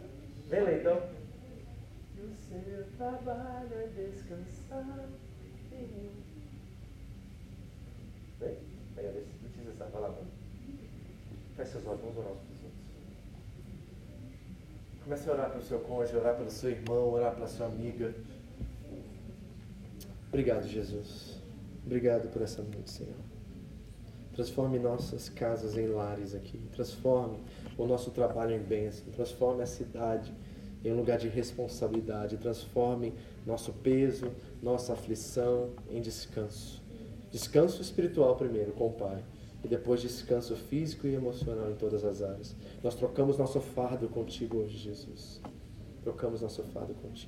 Vem lá então. E o seu trabalho é descansar em mim. Vem, vem, Alice, utiliza essa palavra. Feche seus olhos, vamos orar uns pelos outros. Comece a orar pelo seu cônjuge, orar pelo seu irmão, orar pela sua amiga. Obrigado, Jesus. Obrigado por essa noite, Senhor. Transforme nossas casas em lares aqui. Transforme o nosso trabalho em bênção. Transforme a cidade em um lugar de responsabilidade. Transforme nosso peso, nossa aflição em descanso. Descanso espiritual primeiro com o Pai. E depois descanso físico e emocional em todas as áreas. Nós trocamos nosso fardo contigo hoje, Jesus. Trocamos nosso fardo contigo.